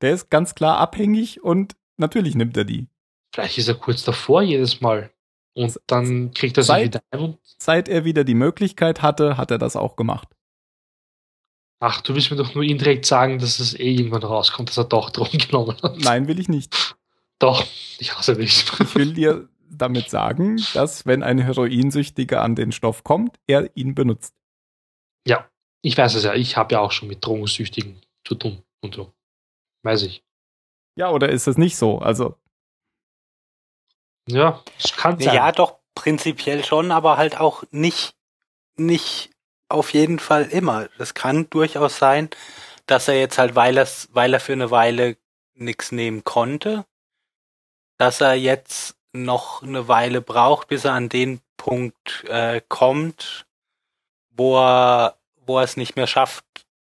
Der ist ganz klar abhängig und natürlich nimmt er die. Vielleicht ist er kurz davor jedes Mal. Und dann kriegt er sie seit, wieder ein. Seit er wieder die Möglichkeit hatte, hat er das auch gemacht. Ach, du willst mir doch nur indirekt sagen, dass es eh irgendwann rauskommt, dass er doch Drogen genommen hat. Nein, will ich nicht. Doch, ich hasse dich. Ich will dir damit sagen, dass wenn ein Heroinsüchtiger an den Stoff kommt, er ihn benutzt. Ja, ich weiß es ja, ich habe ja auch schon mit Drogensüchtigen zu tun und so. Weiß ich. Ja, oder ist das nicht so? Also. Ja, es kann sein. Ja, doch, prinzipiell schon, aber halt auch nicht, nicht auf jeden Fall immer. Es kann durchaus sein, dass er jetzt halt, weil, er's, weil er für eine Weile nichts nehmen konnte, dass er jetzt noch eine Weile braucht, bis er an den Punkt äh, kommt, wo er wo er es nicht mehr schafft,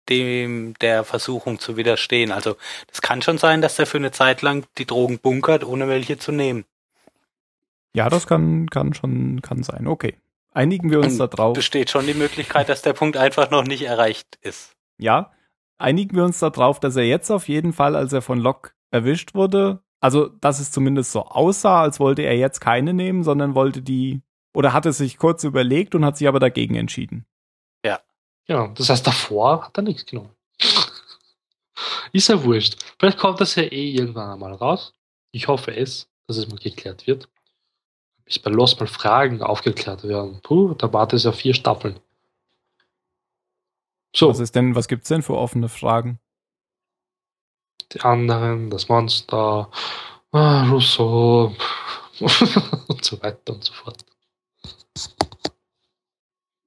dem der Versuchung zu widerstehen. Also das kann schon sein, dass er für eine Zeit lang die Drogen bunkert, ohne welche zu nehmen. Ja, das kann, kann schon kann sein. Okay. Einigen wir uns da drauf. Besteht schon die Möglichkeit, dass der Punkt einfach noch nicht erreicht ist. Ja, einigen wir uns darauf, dass er jetzt auf jeden Fall, als er von Locke erwischt wurde, also dass es zumindest so aussah, als wollte er jetzt keine nehmen, sondern wollte die, oder hatte sich kurz überlegt und hat sich aber dagegen entschieden. Genau, das heißt, davor hat er nichts genommen. ist ja wurscht. Vielleicht kommt das ja eh irgendwann einmal raus. Ich hoffe es, dass es mal geklärt wird. Bis bei Lost mal Fragen aufgeklärt werden. Puh, da wartet es ja vier Staffeln. So. Was ist denn, was gibt's denn für offene Fragen? Die anderen, das Monster, ah, Rousseau und so weiter und so fort.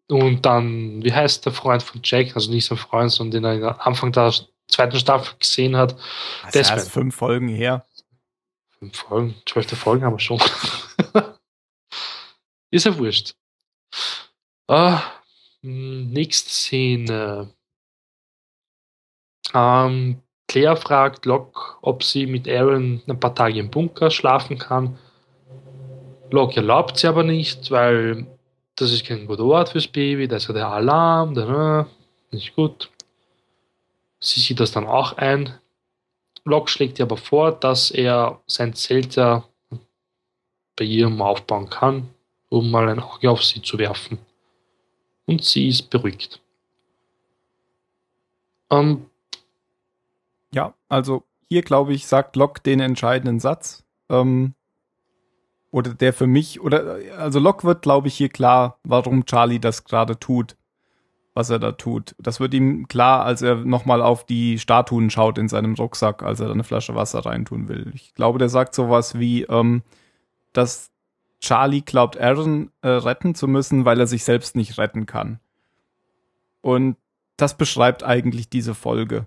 Und dann, wie heißt der Freund von Jack? Also nicht sein Freund, sondern den er Anfang der zweiten Staffel gesehen hat. Das ist erst fünf Folgen her. Fünf Folgen, zwölfte Folgen haben wir schon. ist ja wurscht. Uh, nächste Szene. Ähm, Claire fragt Locke, ob sie mit Aaron ein paar Tage im Bunker schlafen kann. Locke erlaubt sie aber nicht, weil das ist kein guter Ort fürs Baby, da ist ja der Alarm, da, nicht gut. Sie sieht das dann auch ein. Locke schlägt ihr aber vor, dass er sein Zelt ja bei ihrem aufbauen kann, um mal ein Auge auf sie zu werfen. Und sie ist beruhigt. Ähm, ja, also hier glaube ich, sagt Locke den entscheidenden Satz. Ähm, oder der für mich, oder also Locke wird, glaube ich, hier klar, warum Charlie das gerade tut, was er da tut. Das wird ihm klar, als er nochmal auf die Statuen schaut in seinem Rucksack, als er da eine Flasche Wasser reintun will. Ich glaube, der sagt sowas wie, ähm, dass Charlie glaubt, Aaron äh, retten zu müssen, weil er sich selbst nicht retten kann. Und das beschreibt eigentlich diese Folge.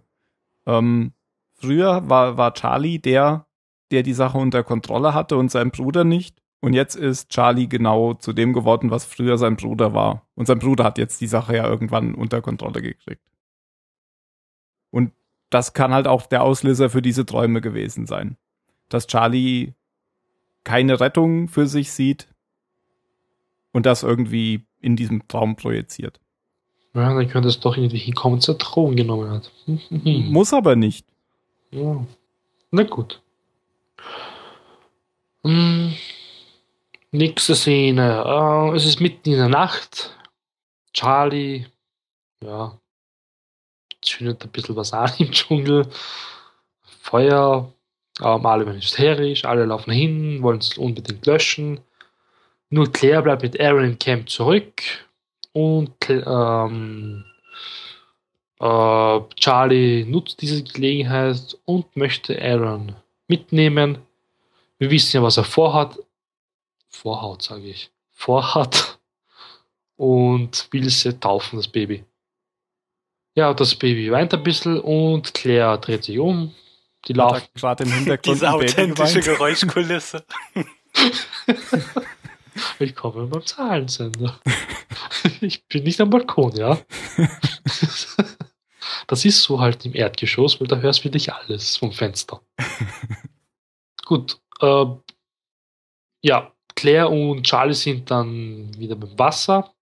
Ähm, früher war, war Charlie der, der die Sache unter Kontrolle hatte und sein Bruder nicht. Und jetzt ist Charlie genau zu dem geworden, was früher sein Bruder war. Und sein Bruder hat jetzt die Sache ja irgendwann unter Kontrolle gekriegt. Und das kann halt auch der Auslöser für diese Träume gewesen sein. Dass Charlie keine Rettung für sich sieht und das irgendwie in diesem Traum projiziert. Ja, dann könnte es doch irgendwie hinkommen, er Drogen genommen hat. Muss aber nicht. Ja. Na gut. Hm. Nächste Szene. Uh, es ist mitten in der Nacht. Charlie, ja, zündet ein bisschen was an im Dschungel. Feuer, ähm, alle werden hysterisch, alle laufen hin, wollen es unbedingt löschen. Nur Claire bleibt mit Aaron im Camp zurück und ähm, äh, Charlie nutzt diese Gelegenheit und möchte Aaron mitnehmen. Wir wissen ja, was er vorhat. Vorhaut, sage ich. Vorhat. Und will sie taufen, das Baby. Ja, das Baby weint ein bisschen und Claire dreht sich um. Die laufen. Gerade im Hintergrund. Diese authentische Geräuschkulisse. Willkommen beim Zahlensender. Ich bin nicht am Balkon, ja. Das ist so halt im Erdgeschoss, weil da hörst du wirklich alles vom Fenster. Gut. Äh, ja, Claire und Charlie sind dann wieder beim Wasser.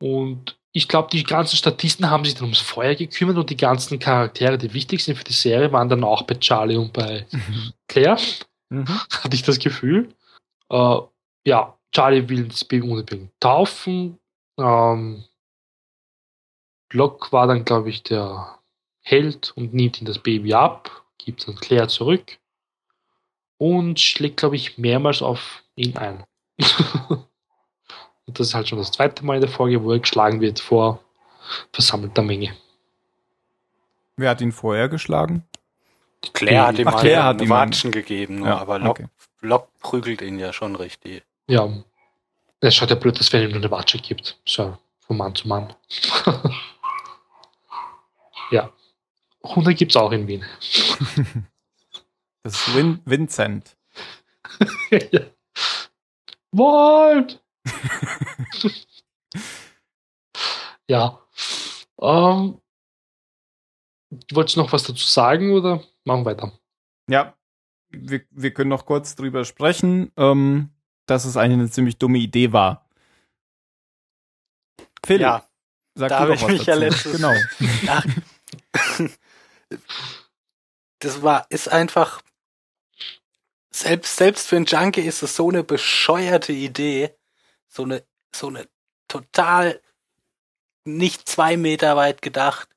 Und ich glaube, die ganzen Statisten haben sich dann ums Feuer gekümmert und die ganzen Charaktere, die wichtig sind für die Serie, waren dann auch bei Charlie und bei mhm. Claire. Mhm. Hatte ich das Gefühl. Äh, ja, Charlie will das Baby unbedingt taufen. Ähm, Block war dann, glaube ich, der Held und nimmt ihm das Baby ab, gibt dann Claire zurück und schlägt, glaube ich, mehrmals auf ihn ein. und das ist halt schon das zweite Mal in der Folge, wo er geschlagen wird vor versammelter Menge. Wer hat ihn vorher geschlagen? Claire hat ihm Ach, Claire hat ihm Watschen gegeben, ja, aber Locke, okay. Locke prügelt ihn ja schon richtig. Ja. Es schaut ja blöd, dass wenn ihm nur eine Watsche gibt. So, von Mann zu Mann. Ja. Hunde gibt es auch in Wien. Das ist Vin Vincent. ja. Wald! ja. Ähm, wolltest du noch was dazu sagen oder machen wir weiter? Ja, wir, wir können noch kurz drüber sprechen, ähm, dass es eigentlich eine ziemlich dumme Idee war. Phil, ja, sag da habe ich mich dazu. ja letztes genau. Das war, ist einfach, selbst, selbst für einen Junkie ist es so eine bescheuerte Idee, so eine, so eine total nicht zwei Meter weit gedacht.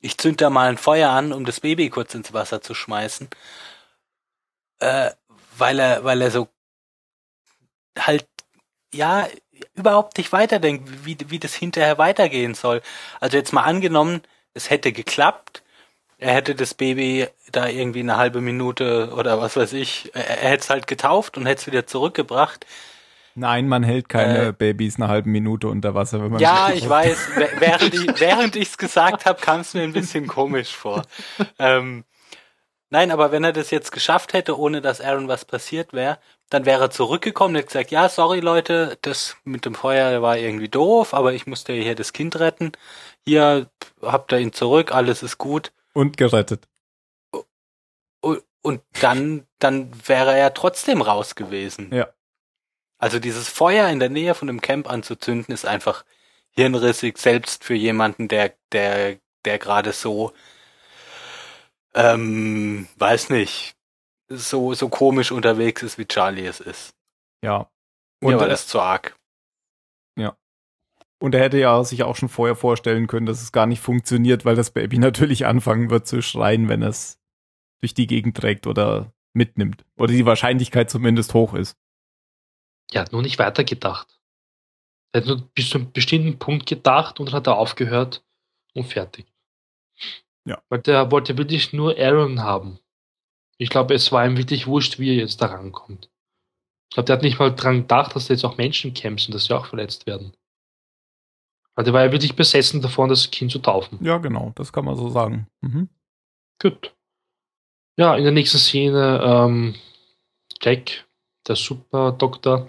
Ich zünd da mal ein Feuer an, um das Baby kurz ins Wasser zu schmeißen, äh, weil er, weil er so halt ja überhaupt nicht weiterdenkt, wie, wie das hinterher weitergehen soll. Also jetzt mal angenommen, es hätte geklappt, er hätte das Baby da irgendwie eine halbe Minute oder was weiß ich, er, er hätte es halt getauft und hätte es wieder zurückgebracht. Nein, man hält keine äh, Babys eine halbe Minute unter Wasser, wenn man Ja, ich weiß. Während ich während ich's gesagt habe, kam es mir ein bisschen komisch vor. Ähm, nein, aber wenn er das jetzt geschafft hätte, ohne dass Aaron was passiert wäre, dann wäre er zurückgekommen und hätte gesagt, ja, sorry Leute, das mit dem Feuer war irgendwie doof, aber ich musste hier das Kind retten hier habt ihr ihn zurück, alles ist gut. Und gerettet. Und dann, dann wäre er trotzdem raus gewesen. Ja. Also dieses Feuer in der Nähe von dem Camp anzuzünden, ist einfach hirnrissig, selbst für jemanden, der, der, der gerade so, ähm, weiß nicht, so, so komisch unterwegs ist, wie Charlie es ist. Ja. Und Mir war das zu arg. Ja. Und er hätte ja sich auch schon vorher vorstellen können, dass es gar nicht funktioniert, weil das Baby natürlich anfangen wird zu schreien, wenn es durch die Gegend trägt oder mitnimmt. Oder die Wahrscheinlichkeit zumindest hoch ist. Er hat nur nicht weitergedacht. Er hat nur bis zu einem bestimmten Punkt gedacht und dann hat er aufgehört und fertig. Ja. Weil der wollte wirklich nur Aaron haben. Ich glaube, es war ihm wirklich wurscht, wie er jetzt da rankommt. Ich glaube, der hat nicht mal dran gedacht, dass da jetzt auch Menschen kämpfen, dass sie auch verletzt werden. Weil der war ja wirklich besessen davon, das Kind zu taufen. Ja, genau, das kann man so sagen. Mhm. Gut. Ja, in der nächsten Szene, ähm, Jack, der Super-Doktor,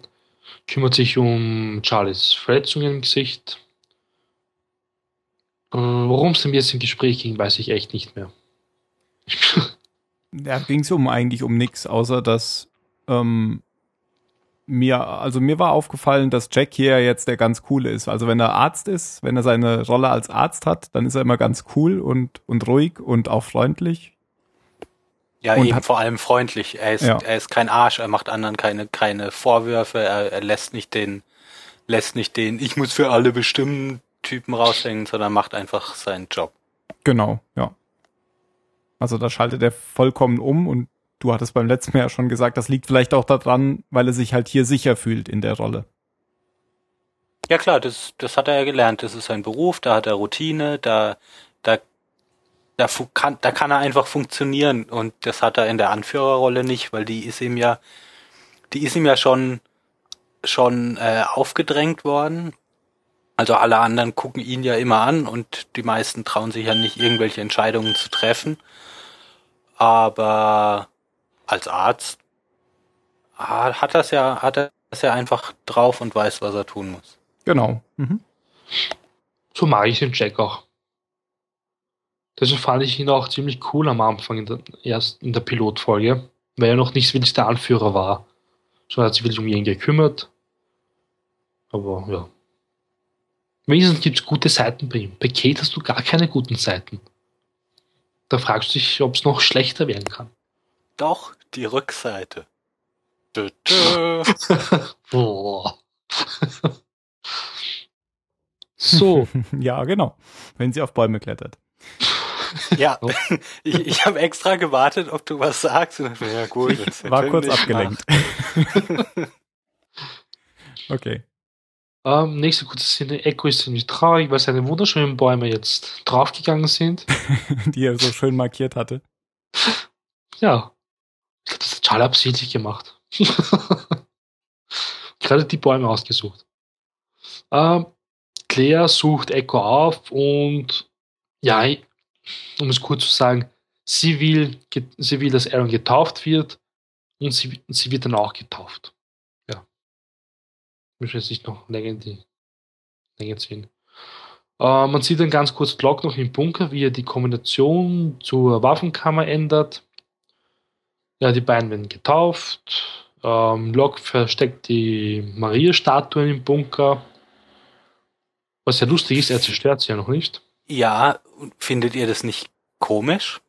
kümmert sich um Charlies Verletzungen im Gesicht. Äh, Worum es denn jetzt im Gespräch ging, weiß ich echt nicht mehr. Da ging es um eigentlich um nichts, außer dass ähm, mir, also mir war aufgefallen, dass Jack hier jetzt der ganz coole ist. Also wenn er Arzt ist, wenn er seine Rolle als Arzt hat, dann ist er immer ganz cool und, und ruhig und auch freundlich. Ja, und eben vor allem freundlich. Er ist, ja. er ist kein Arsch, er macht anderen keine, keine Vorwürfe, er, er lässt nicht den, lässt nicht den, ich muss für alle bestimmen Typen raushängen, sondern macht einfach seinen Job. Genau, ja. Also da schaltet er vollkommen um und du hattest beim letzten Mal ja schon gesagt, das liegt vielleicht auch daran, weil er sich halt hier sicher fühlt in der Rolle. Ja klar, das, das hat er ja gelernt. Das ist sein Beruf, da hat er Routine, da, da, da kann, da kann er einfach funktionieren und das hat er in der Anführerrolle nicht, weil die ist ihm ja, die ist ihm ja schon, schon äh, aufgedrängt worden. Also alle anderen gucken ihn ja immer an und die meisten trauen sich ja nicht irgendwelche Entscheidungen zu treffen. Aber als Arzt hat das ja, hat er das ja einfach drauf und weiß, was er tun muss. Genau. Mhm. So mag ich den Jack auch. Deswegen fand ich ihn auch ziemlich cool am Anfang, in der, erst in der Pilotfolge, weil er noch nicht wirklich der Anführer war. So hat sich wirklich um ihn gekümmert. Aber ja. Wenigstens gibt es gute Seiten bei ihm. Bei Kate hast du gar keine guten Seiten. Da fragst du dich, ob es noch schlechter werden kann. Doch, die Rückseite. Dö, dö. Boah. so. ja, genau. Wenn sie auf Bäume klettert. Ja, ich, ich habe extra gewartet, ob du was sagst. ja, gut, war kurz abgelenkt. okay. Ähm, nächste kurze Szene. Echo ist ziemlich traurig, weil seine wunderschönen Bäume jetzt draufgegangen sind. Die er so schön markiert hatte. Ja. Das hat Charlie absichtlich gemacht. Gerade die Bäume ausgesucht. Ähm, Claire sucht Echo auf und ja, um es kurz zu sagen, sie will, sie will, dass Aaron getauft wird und sie, sie wird dann auch getauft. Möchte jetzt nicht noch länger in die Länge ziehen. Äh, man sieht dann ganz kurz Glock noch im Bunker, wie er die Kombination zur Waffenkammer ändert. Ja, die beiden werden getauft. Ähm, Locke versteckt die Maria-Statuen im Bunker. Was ja lustig ist, er zerstört sie ja noch nicht. Ja, findet ihr das nicht komisch?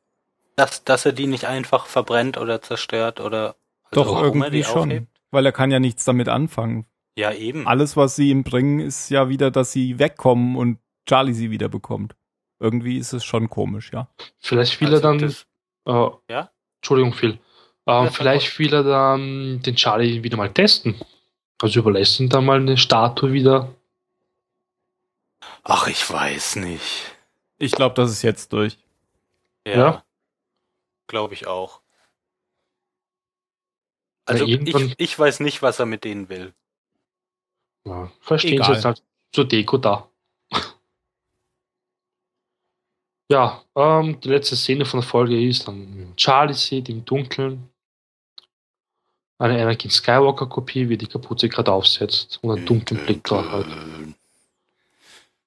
Dass, dass er die nicht einfach verbrennt oder zerstört oder also Doch, irgendwie schon. Aufhebt? Weil er kann ja nichts damit anfangen. Ja, eben. Alles, was sie ihm bringen, ist ja wieder, dass sie wegkommen und Charlie sie wieder bekommt. Irgendwie ist es schon komisch, ja. Vielleicht will also er dann. Das, äh, ja? Entschuldigung, Phil. Ähm, vielleicht will er dann den Charlie wieder mal testen. Also überlässt ihm dann mal eine Statue wieder. Ach, ich weiß nicht. Ich glaube, das ist jetzt durch. Ja. ja. Glaube ich auch. Also ja, ich, ich weiß nicht, was er mit denen will. Ja, verstehen Sie jetzt halt zur Deko da. ja, ähm, die letzte Szene von der Folge ist dann Charlie sieht im Dunkeln eine Anakin Skywalker Kopie, wie die Kapuze gerade aufsetzt und einen dunklen Blick drauf hat.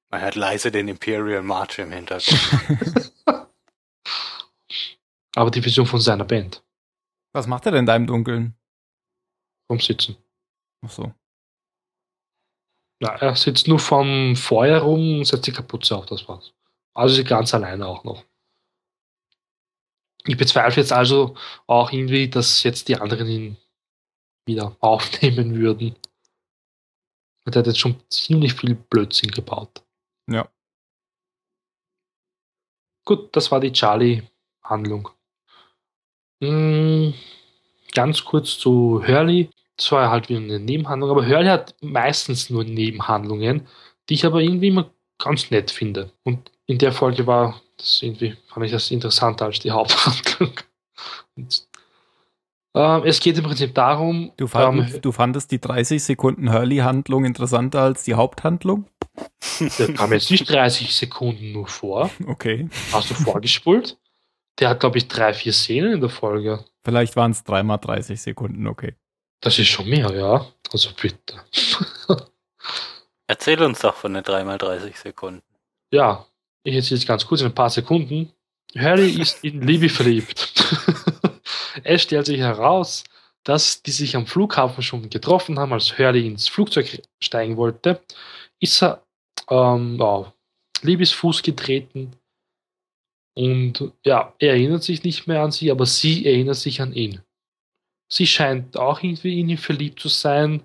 Man hört leise den Imperial March im Hintergrund. Aber die Vision von seiner Band. Was macht er denn da im Dunkeln? Rumsitzen. Ach so. Ja, er sitzt nur vom Feuer rum und setzt die Kapuze auf, das war's. Also ganz alleine auch noch. Ich bezweifle jetzt also auch irgendwie, dass jetzt die anderen ihn wieder aufnehmen würden. Der hat jetzt schon ziemlich viel Blödsinn gebaut. Ja. Gut, das war die Charlie-Handlung. Hm, ganz kurz zu Hurley. Das war halt wie eine Nebenhandlung, aber Hurley hat meistens nur Nebenhandlungen, die ich aber irgendwie immer ganz nett finde. Und in der Folge war das irgendwie, fand ich das interessanter als die Haupthandlung. Und, äh, es geht im Prinzip darum. Du, fand, ähm, du fandest die 30 Sekunden Hurley-Handlung interessanter als die Haupthandlung? Der kam jetzt nicht 30 Sekunden nur vor. Okay. Hast du vorgespult? Der hat, glaube ich, drei, vier Szenen in der Folge. Vielleicht waren es dreimal 30 Sekunden, okay. Das ist schon mehr, ja. Also bitte. Erzähl uns doch von den dreimal 30 Sekunden. Ja, ich erzähle es ganz kurz in ein paar Sekunden. Harry ist in Libby verliebt. es stellt sich heraus, dass die sich am Flughafen schon getroffen haben, als Hurley ins Flugzeug steigen wollte, ist er ähm, auf Libys Fuß getreten und ja, er erinnert sich nicht mehr an sie, aber sie erinnert sich an ihn. Sie scheint auch irgendwie in ihn verliebt zu sein.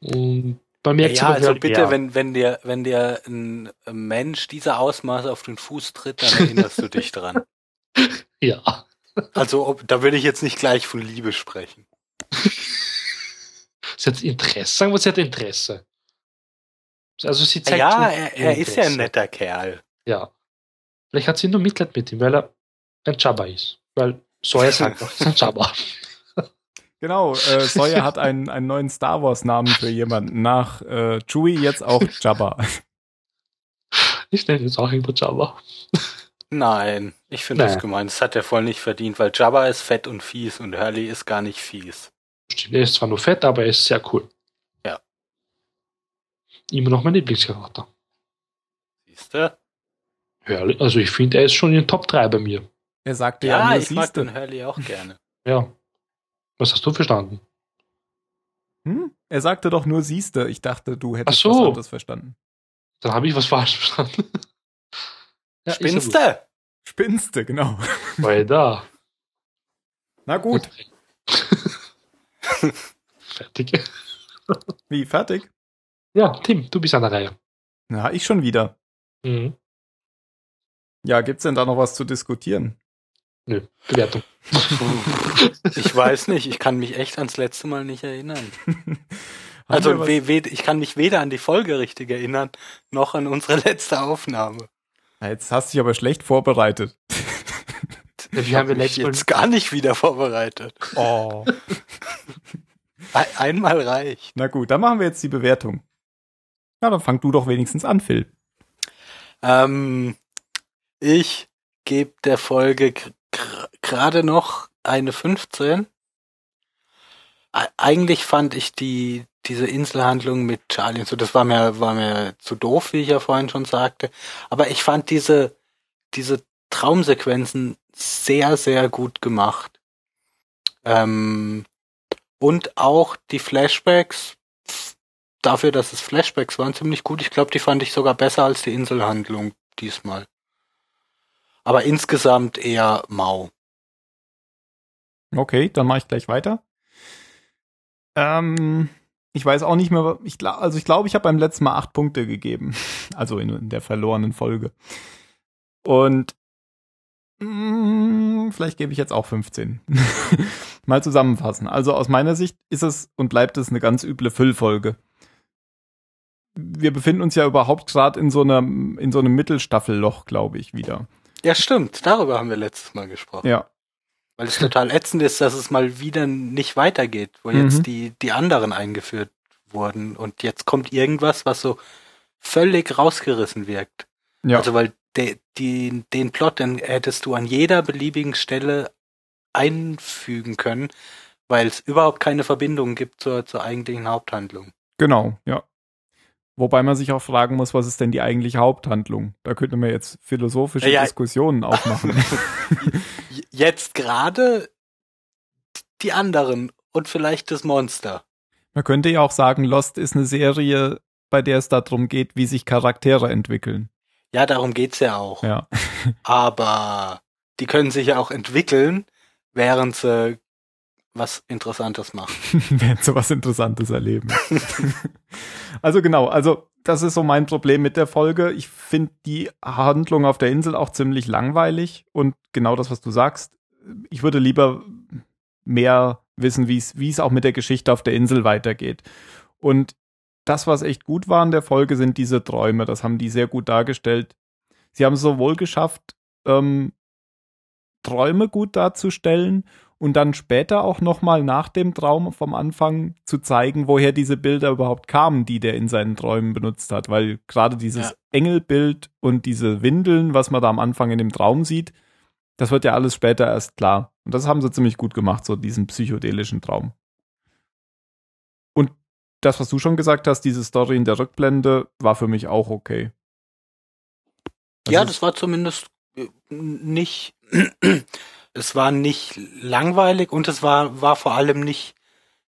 Und man merkt ja, also halt, bitte, ja. wenn, wenn dir, wenn dir ein Mensch dieser Ausmaß auf den Fuß tritt, dann erinnerst du dich dran. Ja. Also, ob, da würde ich jetzt nicht gleich von Liebe sprechen. sie hat Interesse, sagen wir, sie hat Interesse. Also sie zeigt Ja, er, er ist ja ein netter Kerl. Ja. Vielleicht hat sie nur Mitleid mit ihm, weil er ein Jabba ist. Weil Sawyer ist einfach ein Jabba. Genau, äh, Sawyer hat einen, einen neuen Star Wars Namen für jemanden. Nach äh, Chewie jetzt auch Jabba. Ich nenne jetzt auch irgendwo Jabba. Nein, ich finde das gemein. Das hat er voll nicht verdient, weil Jabba ist fett und fies und Hurley ist gar nicht fies. Stimmt, er ist zwar nur fett, aber er ist sehr cool. Ja. Immer noch mein Lieblingscharakter. Siehst du? Hurley, also ich finde, er ist schon in den Top 3 bei mir. Er sagte ja, ja ich mag den Hurley auch gerne. ja. Was hast du verstanden? Hm? Er sagte doch nur siehste. Ich dachte, du hättest so. was anderes verstanden. Dann habe ich was falsch verstanden. ja, Spinste! Spinste, genau. Weil da. Na gut. fertig. Wie, fertig? Ja, Tim, du bist an der Reihe. Na, ich schon wieder. Mhm. Ja, gibt's denn da noch was zu diskutieren? Nö, Bewertung. ich weiß nicht, ich kann mich echt ans letzte Mal nicht erinnern. also ich kann mich weder an die Folge richtig erinnern, noch an unsere letzte Aufnahme. Jetzt hast du dich aber schlecht vorbereitet. Wie haben wir letztes Mal jetzt gar nicht wieder vorbereitet. Oh. Einmal reicht. Na gut, dann machen wir jetzt die Bewertung. Na, dann fang du doch wenigstens an, Phil. Ähm, ich gebe der Folge gerade noch eine 15. Eigentlich fand ich die, diese Inselhandlung mit Charlie und so, das war mir, war mir zu doof, wie ich ja vorhin schon sagte. Aber ich fand diese, diese Traumsequenzen sehr, sehr gut gemacht. Ähm, und auch die Flashbacks, dafür, dass es Flashbacks waren, ziemlich gut. Ich glaube, die fand ich sogar besser als die Inselhandlung diesmal. Aber insgesamt eher mau. Okay, dann mache ich gleich weiter. Ähm, ich weiß auch nicht mehr, ich, also ich glaube, ich habe beim letzten Mal acht Punkte gegeben. Also in, in der verlorenen Folge. Und mh, mm, vielleicht gebe ich jetzt auch 15. Mal zusammenfassen. Also aus meiner Sicht ist es und bleibt es eine ganz üble Füllfolge. Wir befinden uns ja überhaupt gerade in so einer in so einem Mittelstaffelloch, glaube ich, wieder. Ja, stimmt. Darüber haben wir letztes Mal gesprochen. Ja. Weil es total ätzend ist, dass es mal wieder nicht weitergeht, wo mhm. jetzt die, die anderen eingeführt wurden. Und jetzt kommt irgendwas, was so völlig rausgerissen wirkt. Ja. Also, weil de, die, den Plot, den hättest du an jeder beliebigen Stelle einfügen können, weil es überhaupt keine Verbindung gibt zur, zur eigentlichen Haupthandlung. Genau, ja. Wobei man sich auch fragen muss, was ist denn die eigentliche Haupthandlung? Da könnte man jetzt philosophische ja, Diskussionen aufmachen. Jetzt gerade die anderen und vielleicht das Monster. Man könnte ja auch sagen, Lost ist eine Serie, bei der es darum geht, wie sich Charaktere entwickeln. Ja, darum geht's ja auch. Ja. Aber die können sich ja auch entwickeln, während sie was Interessantes machen. werden sie was Interessantes erleben. also genau, also das ist so mein Problem mit der Folge. Ich finde die Handlung auf der Insel auch ziemlich langweilig und genau das, was du sagst. Ich würde lieber mehr wissen, wie es auch mit der Geschichte auf der Insel weitergeht. Und das, was echt gut war in der Folge, sind diese Träume. Das haben die sehr gut dargestellt. Sie haben es sowohl geschafft, ähm, Träume gut darzustellen und dann später auch nochmal nach dem Traum vom Anfang zu zeigen, woher diese Bilder überhaupt kamen, die der in seinen Träumen benutzt hat. Weil gerade dieses ja. Engelbild und diese Windeln, was man da am Anfang in dem Traum sieht, das wird ja alles später erst klar. Und das haben sie ziemlich gut gemacht, so diesen psychedelischen Traum. Und das, was du schon gesagt hast, diese Story in der Rückblende, war für mich auch okay. Das ja, das war zumindest äh, nicht es war nicht langweilig und es war, war vor allem nicht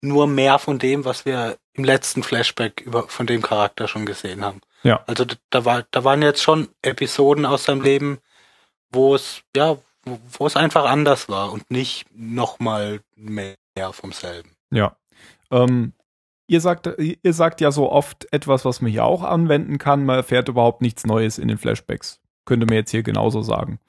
nur mehr von dem, was wir im letzten Flashback über, von dem Charakter schon gesehen haben. Ja. Also da war, da waren jetzt schon Episoden aus seinem Leben, wo es, ja, wo, es einfach anders war und nicht nochmal mehr vom selben. Ja. Ähm, ihr sagt, ihr sagt ja so oft etwas, was man hier auch anwenden kann. Man erfährt überhaupt nichts Neues in den Flashbacks. Könnte man jetzt hier genauso sagen.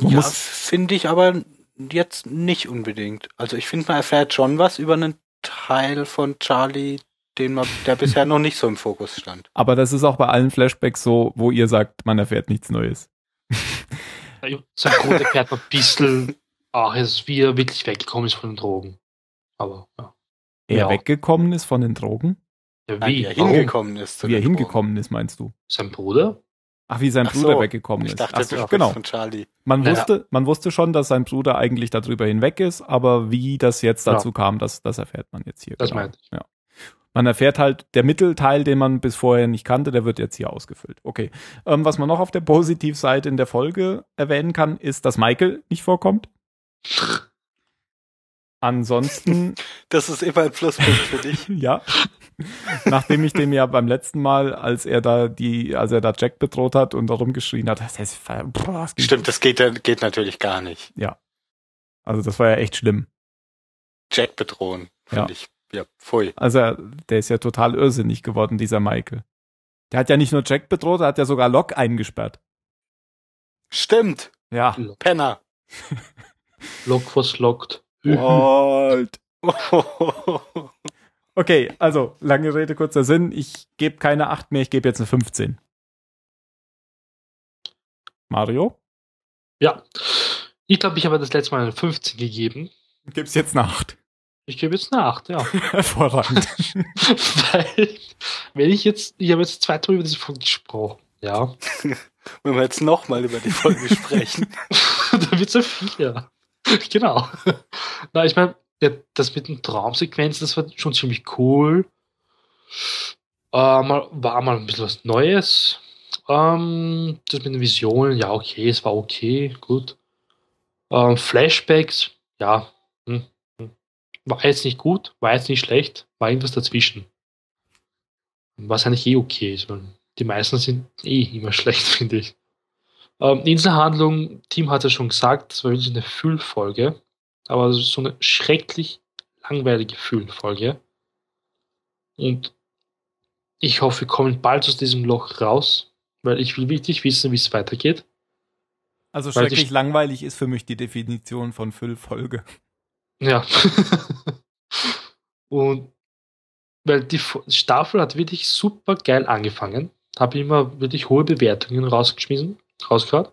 Man ja, finde ich aber jetzt nicht unbedingt. Also ich finde, man erfährt schon was über einen Teil von Charlie, den man, der bisher noch nicht so im Fokus stand. Aber das ist auch bei allen Flashbacks so, wo ihr sagt, man erfährt nichts Neues. Sein Grund erfährt man ein bisschen, ach, ist, wie er wirklich weggekommen ist von den Drogen. Aber, ja. Er ja. weggekommen ist von den Drogen? Ja, wie? Nein, wie er hingekommen ist. wie er hingekommen ist, meinst du? Sein Bruder? Ach, wie sein Ach Bruder so, weggekommen ist. Ich dachte, so, genau. von Charlie. Man ja. wusste, man wusste schon, dass sein Bruder eigentlich darüber hinweg ist, aber wie das jetzt dazu ja. kam, das, das erfährt man jetzt hier. Das genau. meinte ich. Ja. Man erfährt halt, der Mittelteil, den man bis vorher nicht kannte, der wird jetzt hier ausgefüllt. Okay. Ähm, was man noch auf der Positivseite in der Folge erwähnen kann, ist, dass Michael nicht vorkommt. Ansonsten. Das ist immer ein Pluspunkt für dich. ja. Nachdem ich dem ja beim letzten Mal, als er da die, als er da Jack bedroht hat und darum geschrien hat, das ist, boah, das Stimmt, das geht, geht natürlich gar nicht. Ja. Also das war ja echt schlimm. Jack bedrohen, finde ja. ich. Ja, pfui. Also der ist ja total irrsinnig geworden, dieser Michael. Der hat ja nicht nur Jack bedroht, er hat ja sogar Locke eingesperrt. Stimmt. Ja. Penner. Locke was locked. What? Okay, also lange Rede, kurzer Sinn. Ich gebe keine 8 mehr, ich gebe jetzt eine 15. Mario? Ja. Ich glaube, ich habe das letzte Mal eine 15 gegeben. Gib's jetzt eine 8. Ich gebe jetzt eine 8, ja. Hervorragend. Weil, wenn ich jetzt, ich habe jetzt zwei über diese Folge gesprochen, ja. wenn wir jetzt nochmal über die Folge sprechen. dann wird es so viel, ja. Genau. Na, ich meine, das mit den Traumsequenzen, das war schon ziemlich cool. Äh, mal, war mal ein bisschen was Neues. Ähm, das mit den Visionen, ja, okay, es war okay, gut. Ähm, Flashbacks, ja, hm, hm. war jetzt nicht gut, war jetzt nicht schlecht, war irgendwas dazwischen. Was eigentlich eh okay ist, weil die meisten sind eh immer schlecht, finde ich. Ähm, Inselhandlung, Team hat ja schon gesagt, das war wirklich eine Füllfolge aber so eine schrecklich langweilige Fühlfolge. Und ich hoffe, wir kommen bald aus diesem Loch raus, weil ich will wirklich wissen, wie es weitergeht. Also schrecklich langweilig ist für mich die Definition von Füllfolge. Ja. Und weil die Staffel hat wirklich super geil angefangen. Habe immer wirklich hohe Bewertungen rausgeschmissen, rausgehört.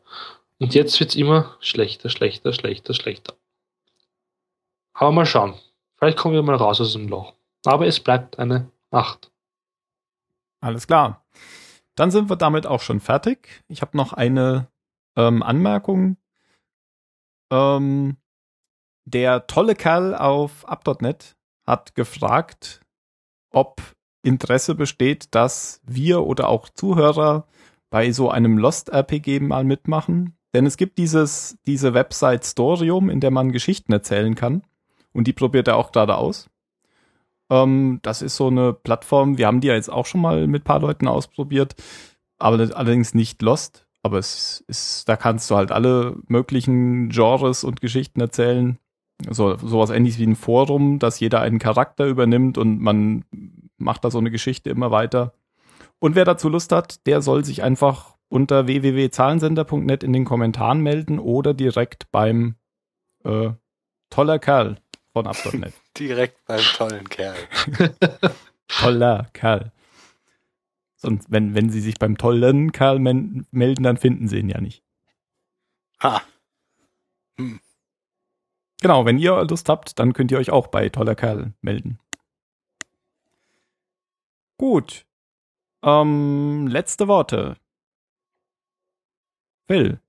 Und jetzt wird es immer schlechter, schlechter, schlechter, schlechter. Aber mal schauen. Vielleicht kommen wir mal raus aus dem Loch. Aber es bleibt eine 8. Alles klar. Dann sind wir damit auch schon fertig. Ich habe noch eine ähm, Anmerkung. Ähm, der tolle Kerl auf up.net hat gefragt, ob Interesse besteht, dass wir oder auch Zuhörer bei so einem Lost RPG mal mitmachen. Denn es gibt dieses, diese Website Storium, in der man Geschichten erzählen kann. Und die probiert er auch gerade aus. Ähm, das ist so eine Plattform, wir haben die ja jetzt auch schon mal mit paar Leuten ausprobiert, aber allerdings nicht Lost. Aber es ist, da kannst du halt alle möglichen Genres und Geschichten erzählen. so sowas ähnliches wie ein Forum, dass jeder einen Charakter übernimmt und man macht da so eine Geschichte immer weiter. Und wer dazu Lust hat, der soll sich einfach unter www.zahlensender.net in den Kommentaren melden oder direkt beim äh, toller Kerl von Up.net. direkt beim tollen Kerl. Toller Kerl. Sonst, wenn, wenn sie sich beim tollen Kerl melden, dann finden sie ihn ja nicht. Ha. Hm. Genau, wenn ihr Lust habt, dann könnt ihr euch auch bei toller Kerl melden. Gut. Ähm, letzte Worte. Will.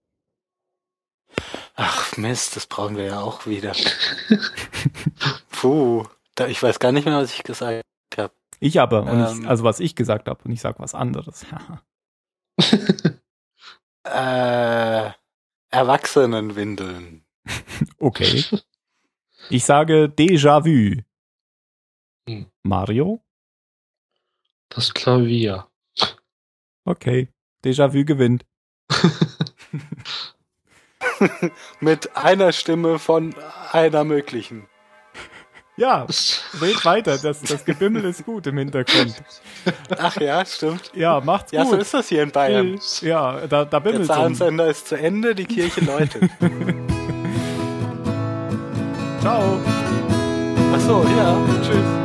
Ach Mist, das brauchen wir ja auch wieder. Puh, da, ich weiß gar nicht mehr, was ich gesagt habe. Ich aber, ähm, ich, also was ich gesagt habe und ich sag was anderes. äh, Erwachsenenwindeln. okay. Ich sage Déjà-vu. Hm. Mario? Das Klavier. Okay. Déjà-vu gewinnt. Mit einer Stimme von einer möglichen. Ja, red weiter, das, das Gebimmel ist gut im Hintergrund. Ach ja, stimmt. Ja, macht's ja, gut. Ja, so ist das hier in Bayern. Ja, da, da bimmelt's. Der Zahnsender um. ist zu Ende, die Kirche läutet. Ciao. Ach so, ja, tschüss.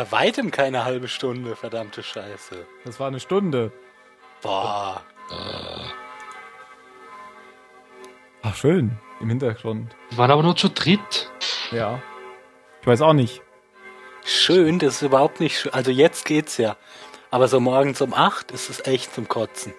Bei weitem keine halbe Stunde, verdammte Scheiße. Das war eine Stunde. Boah. Ach, schön. Im Hintergrund. Wir waren aber nur zu dritt. Ja. Ich weiß auch nicht. Schön, das ist überhaupt nicht schön. Also jetzt geht's ja. Aber so morgens um acht ist es echt zum Kotzen.